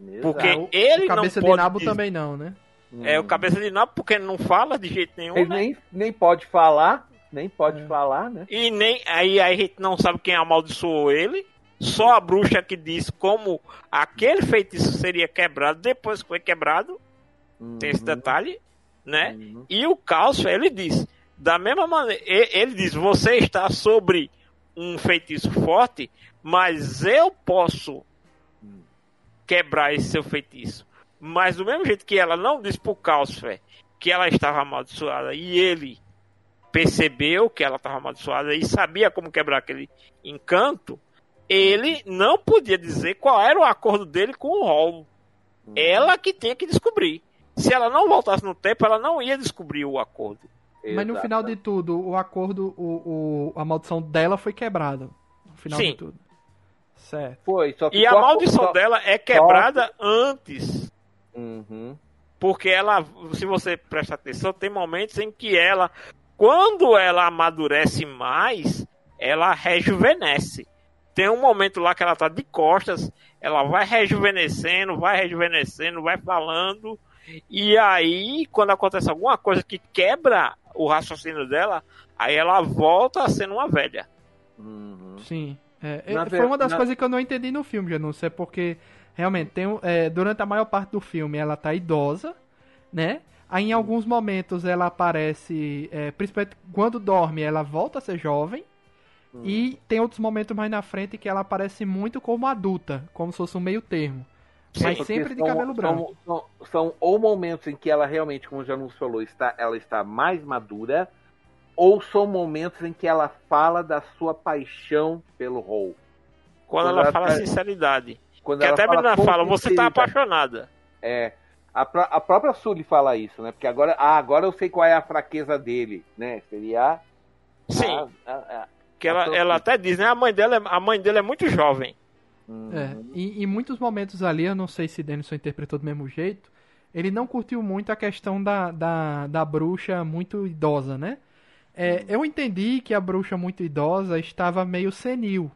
Exato. Porque ele o cabeça não pode. de nabo dizer. também não, né? É o cabeça de nabo porque não fala de jeito nenhum. Ele né? nem, nem pode falar, nem pode é. falar, né? E nem aí, aí a gente não sabe quem amaldiçoou ele. Só a bruxa que diz como aquele feitiço seria quebrado depois que foi quebrado. Uhum. Tem esse uhum. detalhe, né? Uhum. E o Cálcio, ele diz, da mesma maneira, ele diz: você está sobre um feitiço forte, mas eu posso quebrar esse seu feitiço. Mas do mesmo jeito que ela não disse pro Calcifer que ela estava amaldiçoada e ele percebeu que ela estava amaldiçoada e sabia como quebrar aquele encanto, ele não podia dizer qual era o acordo dele com o. Uhum. Ela que tinha que descobrir. Se ela não voltasse no tempo, ela não ia descobrir o acordo. Mas no final de tudo, o acordo, o, o, a maldição dela foi quebrada. No final Sim. de tudo. Certo. Foi, e a maldição dela é quebrada antes Uhum. Porque ela, se você prestar atenção, tem momentos em que ela, quando ela amadurece mais, ela rejuvenesce. Tem um momento lá que ela tá de costas, ela vai rejuvenescendo, vai rejuvenescendo, vai falando. E aí, quando acontece alguma coisa que quebra o raciocínio dela, aí ela volta a ser uma velha. Uhum. Sim. É, é foi uma das na... coisas que eu não entendi no filme, já não sei porque realmente, tem, é, durante a maior parte do filme ela tá idosa, né? Aí em alguns momentos ela aparece, é, principalmente quando dorme, ela volta a ser jovem. Hum. E tem outros momentos mais na frente que ela aparece muito como adulta, como se fosse um meio termo. Sim, mas sempre de cabelo branco. São, são, são, ou momentos em que ela realmente, como já nos falou, está, ela está mais madura, ou são momentos em que ela fala da sua paixão pelo Hall. Quando, Quando ela, ela fala tá... sinceridade. Quando que até a menina fala, você tá apaixonada. É. A, a própria Sully fala isso, né? Porque agora, ah, agora eu sei qual é a fraqueza dele, né? Seria. Sim. A, a, que ela, ela até diz, né? A mãe dela, é, a mãe dele é muito jovem. É, e em muitos momentos ali, eu não sei se Denison interpretou do mesmo jeito, ele não curtiu muito a questão da, da, da bruxa muito idosa, né? É, eu entendi que a bruxa muito idosa estava meio senil.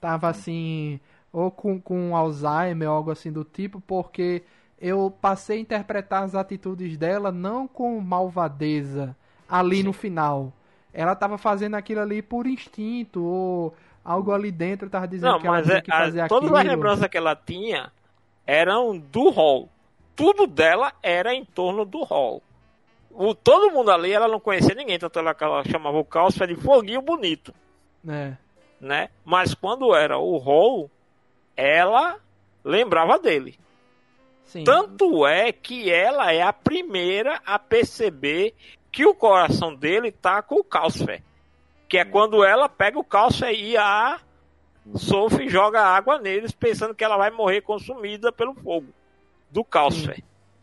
Tava assim, ou com, com Alzheimer ou algo assim do tipo, porque eu passei a interpretar as atitudes dela não com malvadeza ali Sim. no final. Ela estava fazendo aquilo ali por instinto, ou algo ali dentro estava dizendo não, que ela tinha é, que fazer a, aquilo. Todas as lembranças que ela tinha eram do hall. Tudo dela era em torno do hall. O, todo mundo ali, ela não conhecia ninguém, tanto ela, ela chamava o caos de foguinho bonito. É. Né? Mas quando era o hall, ela lembrava dele. Sim. Tanto é que ela é a primeira a perceber que o coração dele tá com o Calcifer. Que é quando ela pega o calço e a Sophie joga água neles, pensando que ela vai morrer consumida pelo fogo do calço.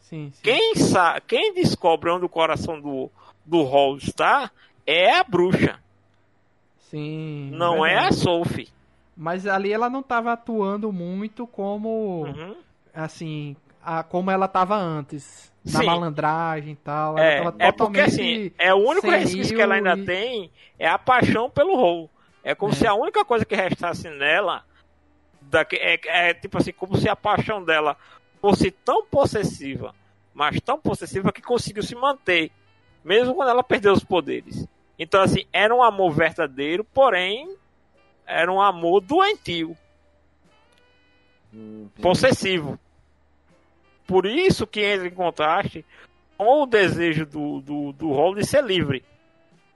Sim, sim. Quem, sa quem descobre onde o coração do, do Hall está é a bruxa. Sim. Não é a. Sophie. Mas ali ela não tava atuando muito como. Uhum. Assim. A, como ela tava antes. Na Sim. malandragem e tal. Ela É, tava é porque assim, é o único resquício que ela ainda e- tem é a paixão pelo Hall. É como É. se a única coisa que restasse nela daqui- é, é tipo assim, como se a paixão dela fosse tão possessiva, mas tão possessiva que conseguiu se manter, mesmo quando ela perdeu os poderes. Então assim, era um amor verdadeiro, porém era um amor doentio, Uhum. possessivo. Por isso que entra em contraste com o desejo do, do, do Hall de ser livre.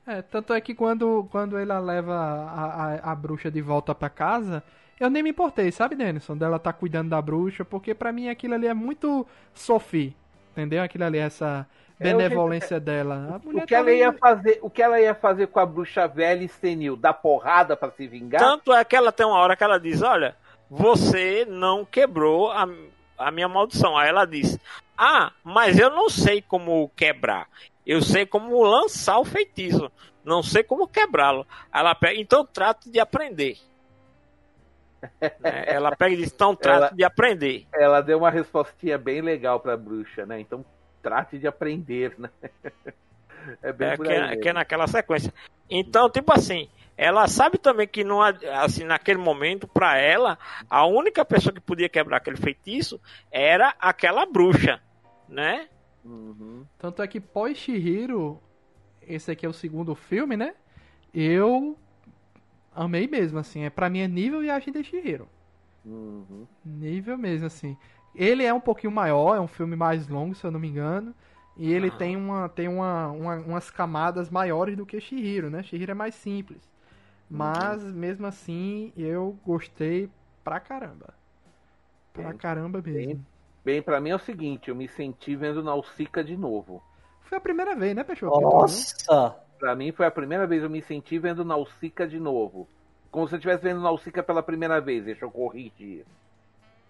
É, tanto é que quando, quando ela leva a, a, a bruxa de volta pra casa, eu nem me importei, sabe, Denison? Dela tá cuidando da bruxa, porque pra mim aquilo ali é muito Sophie. Entendeu? Aquilo ali, essa É, benevolência dela. A mulher O que, ela tava- ia fazer, o que ela ia fazer com a bruxa velha e senil? Dar porrada pra se vingar? Tanto é que ela tem uma hora que ela diz: Olha, você não quebrou a, a minha maldição. Aí ela diz: Ah, mas eu não sei como quebrar. Eu sei como lançar o feitiço. Não sei como quebrá-lo. Ela pega, então trate de aprender. Né? Ela pega e diz: Então trate Ela- de aprender. Ela deu uma respostinha bem legal pra bruxa, né? Então trate de aprender, né? É bem É, que, aí é, que é naquela sequência. Então, tipo assim, ela sabe também que não, há- assim, naquele momento, pra ela, a única pessoa que podia quebrar aquele feitiço era aquela bruxa, né? Uhum. Tanto é que pós Shihiro, esse aqui é o segundo filme, né? Eu amei mesmo, assim. É, pra mim é nível Viagem de Shihiro. Uhum. Nível mesmo, assim. Ele é um pouquinho maior, é um filme mais longo, se eu não me engano. E ele Ah. tem, uma, tem uma, uma- umas camadas maiores do que Shihiro, né? Shihiro é mais simples. Mas, mesmo assim, eu gostei pra caramba. Pra Bem, caramba mesmo. Bem, pra mim é o seguinte, eu me senti vendo Nausicaa de novo. Foi a primeira vez, né, Peixoto? Nossa! Pra mim foi a primeira vez que eu me senti vendo Nausicaa de novo. Como se eu estivesse vendo Nausicaa pela primeira vez. Deixa eu corrigir.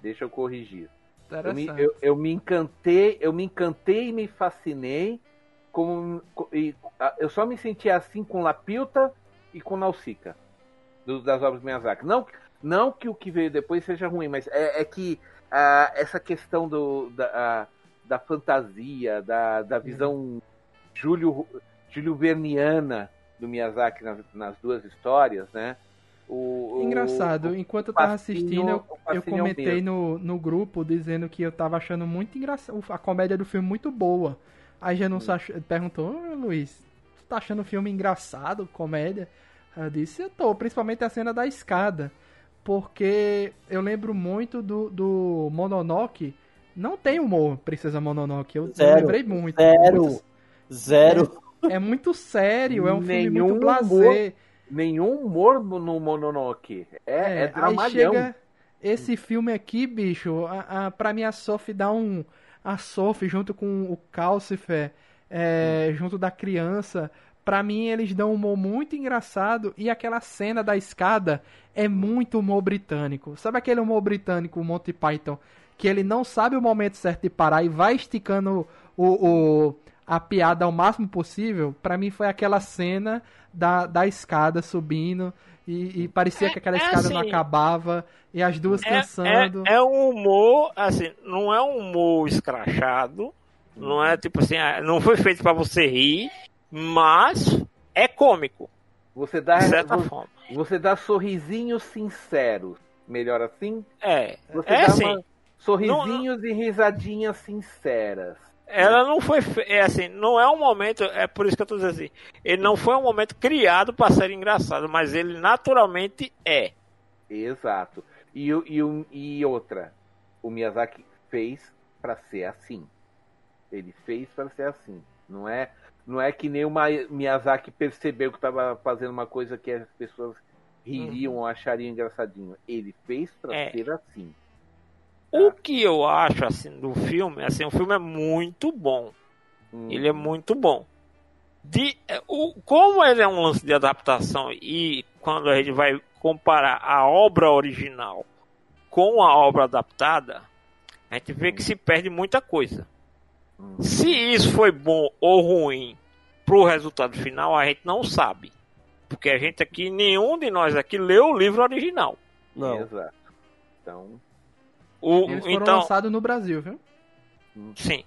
Deixa eu corrigir. Eu me, eu, eu me encantei, eu me encantei e me fascinei. Com, e, eu só me senti assim com Lapilta e com Nausicaa, do- das obras de Miyazaki. Não, não que o que veio depois seja ruim, mas é, é que ah, essa questão do, da, da fantasia, da, da visão Júlio, Júlio Verniana do Miyazaki nas, nas duas histórias, né? O, Engraçado, o- enquanto eu tava fascínio- assistindo, eu, eu é comentei no, no grupo dizendo que eu tava achando muito engraçado, a comédia do filme muito boa. Aí já Hum. não ach... perguntou, "Ô, Luiz, tá achando o filme engraçado, comédia? Eu disse, eu tô, principalmente a cena da escada. Porque eu lembro muito do, do Mononoke. Não tem humor, Princesa Mononoke. Eu, Zero, lembrei muito. zero. Muito- Zero. é muito sério, é um filme Nenhum muito humor. blasé. Nenhum humor no no Mononoke. É, é, aí dramalhão. chega esse filme aqui, bicho, a, a, pra mim a Sophie dá um... A Sophie junto com o Calcifer, é, junto da criança, pra mim eles dão um humor muito engraçado e aquela cena da escada é muito humor britânico. Sabe aquele humor britânico, o Monty Python, que ele não sabe o momento certo de parar e vai esticando o, o- a piada ao máximo possível? Pra mim foi aquela cena da, da escada subindo e, e parecia É- que aquela é escada não assim, acabava e as duas É, dançando. é, é um humor, assim, não é um humor escrachado, não é tipo assim, ah, não foi feito pra você rir, mas é cômico, Você dá, de certa você, forma. você dá sorrisinhos sinceros. Melhor assim? É, Você é dá assim, sorrisinhos e risadinhas sinceras. ela não foi, é assim, não é um momento, é por isso que eu tô dizendo assim, ele não foi um momento criado pra ser engraçado, mas ele naturalmente é. Exato. E, e, e outra, o Miyazaki fez pra ser assim. Ele fez pra ser assim. Não é, não é que nem o Miyazaki percebeu que estava fazendo uma coisa que as pessoas ririam ou achariam engraçadinho. Ele fez pra É. ser assim. O que eu acho, assim, do filme, assim, o filme é muito bom, Hum. ele é muito bom. de o, como ele é um lance de adaptação e quando a gente vai comparar a obra original com a obra adaptada, a gente vê que se perde muita coisa. Se isso foi bom ou ruim pro resultado final, a gente não sabe. Porque a gente aqui, nenhum de nós aqui leu o livro original. Não. Exato. Então, O, Eles foram então, lançados no Brasil, viu? sim.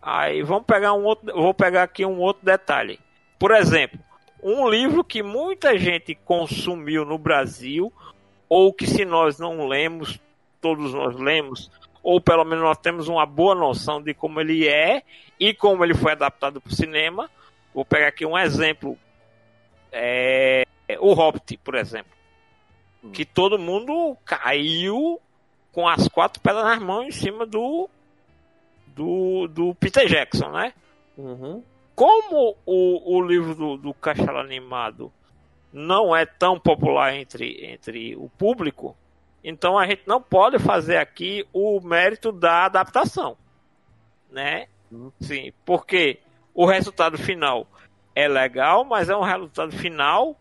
Aí vamos pegar um outro, vou pegar aqui um outro detalhe. Por exemplo, um livro que muita gente consumiu no Brasil, ou que se nós não lemos, todos nós lemos, ou pelo menos nós temos uma boa noção de como ele é e como ele foi adaptado para o cinema. Vou pegar aqui um exemplo. É, o Hobbit, por exemplo. Que todo mundo caiu com as quatro pedras nas mãos em cima do, do, do Peter Jackson, né? Uhum. como o, o livro do, do Castelo Animado não é tão popular entre, entre o público, então a gente não pode fazer aqui o mérito da adaptação, né? Uhum. Sim, porque o resultado final é legal, mas é um resultado final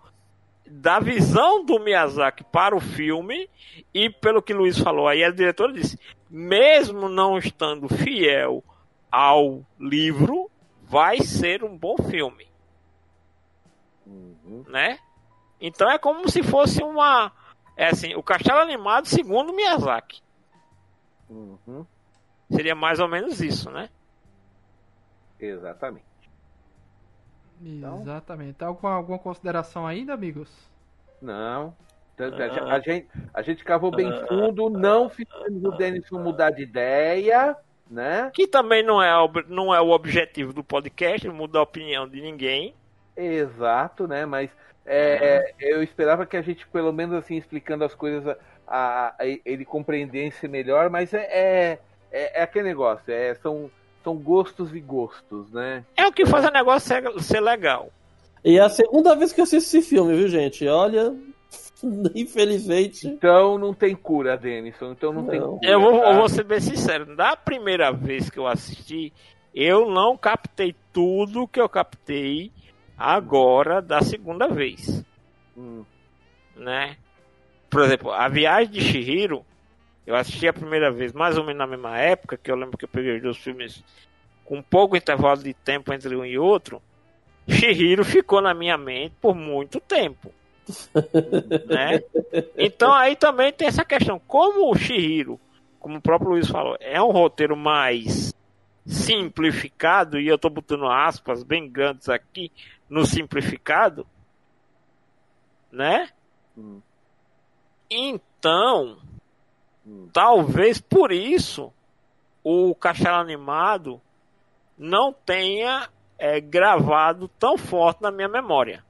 da visão do Miyazaki para o filme e pelo que o Luiz falou aí, a diretora disse, mesmo não estando fiel ao livro, vai ser um bom filme, uhum, né? Então é como se fosse uma, é assim, o Castelo Animado segundo Miyazaki. uhum, Seria mais ou menos isso, né? exatamente. Então- Exatamente. Tá alguma, alguma consideração ainda, amigos? Não. Então, a, gente- a gente, cavou bem fundo, não fizemos o Denison mudar de ideia, né? Que também não é, não é o objetivo do podcast, mudar a opinião de ninguém. Exato, né? Mas é, é, eu esperava que a gente, pelo menos assim, explicando as coisas, a, a- a- ele compreendesse melhor, mas é, é, é, é aquele negócio, é, são, são gostos e gostos, né? É o que faz o negócio ser, ser legal. E é a segunda vez que eu assisto esse filme, viu, gente? Olha, infelizmente. Então não tem cura, Denison, então não, tem Não. cura. Eu vou, tá? eu vou ser bem sincero, da primeira vez que eu assisti, eu não captei tudo que eu captei agora da segunda vez, Hum, né? Por exemplo, a viagem de Shihiro, eu assisti a primeira vez mais ou menos na mesma época, que eu lembro que eu peguei os dois filmes com pouco intervalo de tempo entre um e outro. Shihiro ficou na minha mente por muito tempo. né? Então aí também tem essa questão. Como o Shihiro, como o próprio Luiz falou, é um roteiro mais simplificado, e eu tô botando aspas bem grandes aqui no simplificado, né? hum, Então, hum. talvez por isso o Castelo Animado não tenha é, gravado tão forte na minha memória.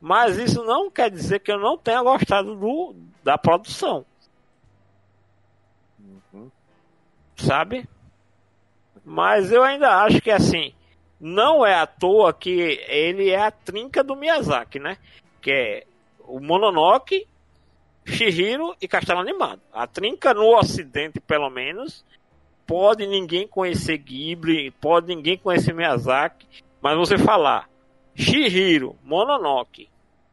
Mas isso não quer dizer que eu não tenha gostado do, da produção, Uhum. sabe? Mas eu ainda acho que assim, não é à toa que ele é a trinca do Miyazaki, né? Que é o Mononoke, Shihiro e Castelo Animado. A trinca no ocidente, pelo menos, pode ninguém conhecer Ghibli, pode ninguém conhecer Miyazaki, mas você falar Shihiro, Mononoke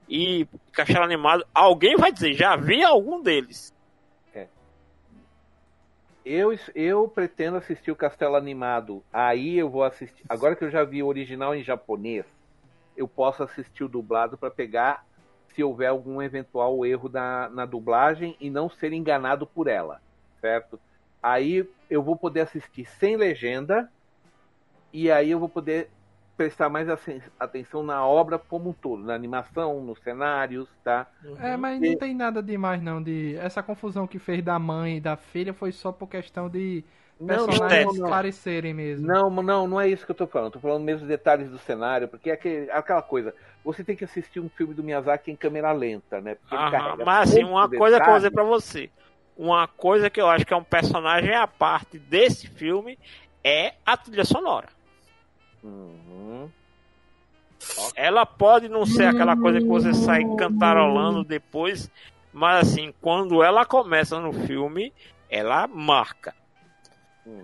e Castelo Animado, alguém vai dizer, já vi algum deles. Eu, eu pretendo assistir o Castelo Animado. Aí eu vou assistir. Agora que eu já vi o original em japonês, eu posso assistir o dublado para pegar se houver algum eventual erro na, na dublagem e não ser enganado por ela, certo? Aí eu vou poder assistir sem legenda e aí eu vou poder prestar mais aten- atenção na obra como um todo, na animação, nos cenários, tá? É, mas não tem nada demais não de essa confusão que fez da mãe e da filha foi só por questão de Não, personagens não, não. parecerem mesmo. Não, não, não é isso que eu tô falando. Tô falando mesmo detalhes do cenário, porque é aquele- aquela coisa. Você tem que assistir um filme do Miyazaki em câmera lenta, né? Aham, Mas assim, uma coisa que eu vou dizer pra você. Uma coisa que eu acho que é um personagem à parte desse filme é a trilha sonora. Uhum. Ela pode não ser aquela coisa que você sai cantarolando depois, mas assim, quando ela começa no filme, ela marca.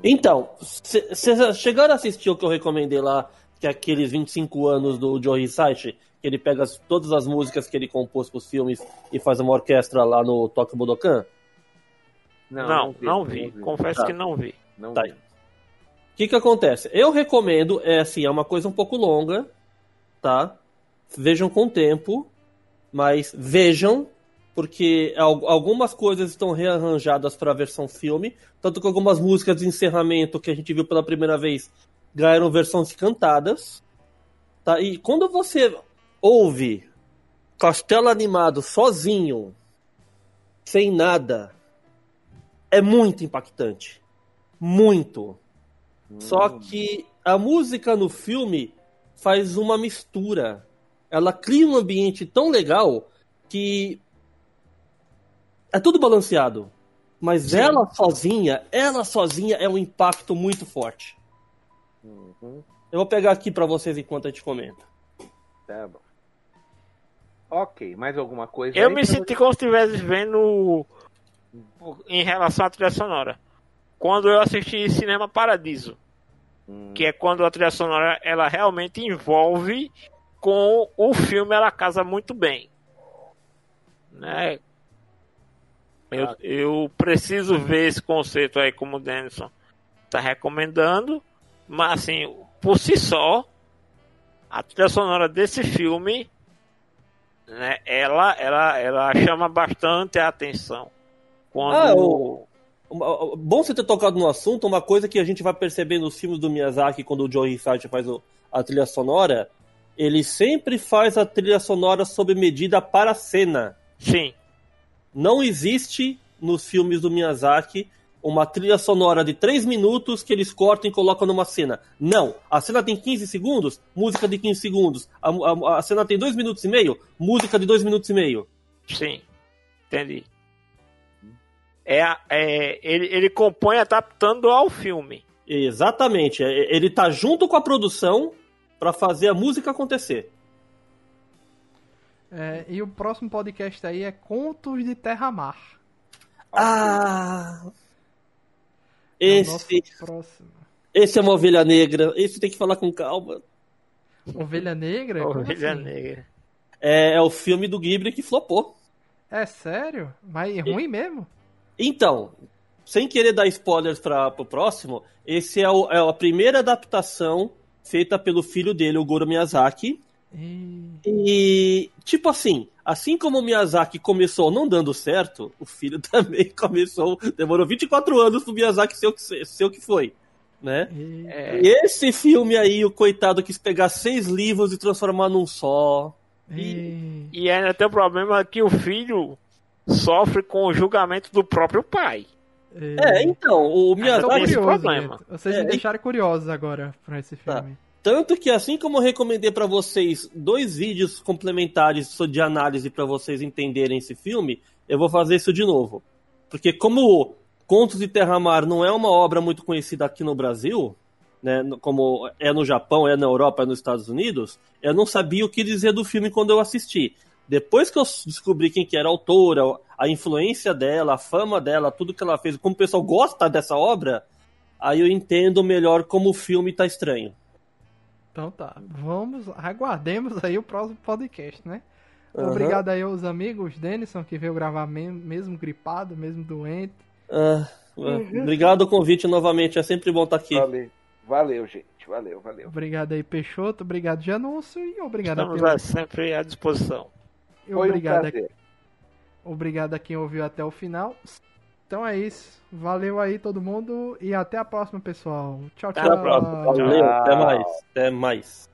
Então, vocês chegaram a assistir o que eu recomendei lá, que é aqueles 25 anos do Joe Hisaishi, que ele pega as- todas as músicas que ele compôs pros filmes e faz uma orquestra lá no Tokyo Budokan? Não, não, vi. Confesso Tá. que não vi. Não Tá vi. O que que acontece? Eu recomendo, é assim, é uma coisa um pouco longa, tá? Vejam com tempo, mas vejam, porque al- algumas coisas estão rearranjadas para a versão filme, tanto que algumas músicas de encerramento que a gente viu pela primeira vez ganharam versões cantadas, tá? E quando você ouve Castelo Animado sozinho, sem nada, é muito impactante. Muito. Só que a música no filme faz uma mistura. Ela cria um ambiente tão legal que é tudo balanceado. Mas ela sozinha, ela sozinha é um impacto muito forte. Uhum, Eu vou pegar aqui pra vocês enquanto a gente comenta. tá bom. Ok, mais alguma coisa? Eu aí me senti como se estivesse vendo em relação à trilha sonora. Quando eu assisti Cinema Paradiso, Hum, que é quando a trilha sonora ela realmente envolve com o filme, ela casa muito bem. Né? Eu, Ah. eu preciso ver esse conceito aí, como o Denison está recomendando, mas assim, por si só, a trilha sonora desse filme, né, ela, ela, ela chama bastante a atenção. Quando Ah, o- Bom você ter tocado no assunto, uma coisa que a gente vai perceber nos filmes do Miyazaki, quando o Joe Hisaishi faz a trilha sonora, ele sempre faz a trilha sonora sob medida para a cena. Sim, Não existe nos filmes do Miyazaki uma trilha sonora de 3 minutos que eles cortam e colocam numa cena. Não. A cena tem 15 segundos, música de 15 segundos. A, a- a cena tem 2 minutos e meio, música de 2 minutos e meio. sim, entendi. É, é, ele, ele compõe adaptando ao filme. Exatamente. É- Ele tá junto com a produção para fazer a música acontecer. É, e o próximo podcast aí é Contos de Terra-Mar. Ah! É o Esse, próximo. esse é uma ovelha negra. Esse tem que falar com calma. Ovelha Negra? Ovelha assim? Negra. É, é o filme do Ghibli que flopou. É sério? Mas é ruim mesmo? Então, sem querer dar spoilers para o próximo, esse é, o- é a primeira adaptação feita pelo filho dele, o Goro Miyazaki. E... E, tipo assim, assim como o Miyazaki começou não dando certo, o filho também começou. Demorou 24 anos pro Miyazaki ser o que, ser o que foi, né? É, esse filme aí, o coitado quis pegar seis livros e transformar num só. e- E ainda tem o problema que o filho sofre com o julgamento do próprio pai. e- É, então, o tem Miyazaki. esse curioso, problema. Vocês É, me deixaram curiosos agora pra esse Tá. filme. Tanto que, assim como eu recomendei pra vocês dois vídeos complementares de análise pra vocês entenderem esse filme, eu vou fazer isso de novo. Porque, como Contos de Terra-Mar não é uma obra muito conhecida aqui no Brasil, né, como é no Japão, é na Europa, é nos Estados Unidos, eu não sabia o que dizer do filme quando eu assisti. Depois que eu descobri quem que era a autora, a influência dela, a fama dela, tudo que ela fez, como o pessoal gosta dessa obra, aí eu entendo melhor como o filme tá estranho. Então tá, vamos, aguardemos aí o próximo podcast, né? Aham. Obrigado aí aos amigos Denison que veio gravar me- mesmo gripado, mesmo doente. Ah, ah, obrigado o convite novamente, é sempre bom estar aqui. Valeu. Valeu, gente. Valeu, valeu. Obrigado aí Peixoto, obrigado Janúncio e obrigado a Estamos pelo- lá sempre à disposição. Foi um obrigado, a, prazer. obrigado a quem ouviu até o final. Então é isso. Valeu aí todo mundo e até a próxima, pessoal. Tchau, Até tchau. a próxima. Valeu, até mais. Até mais.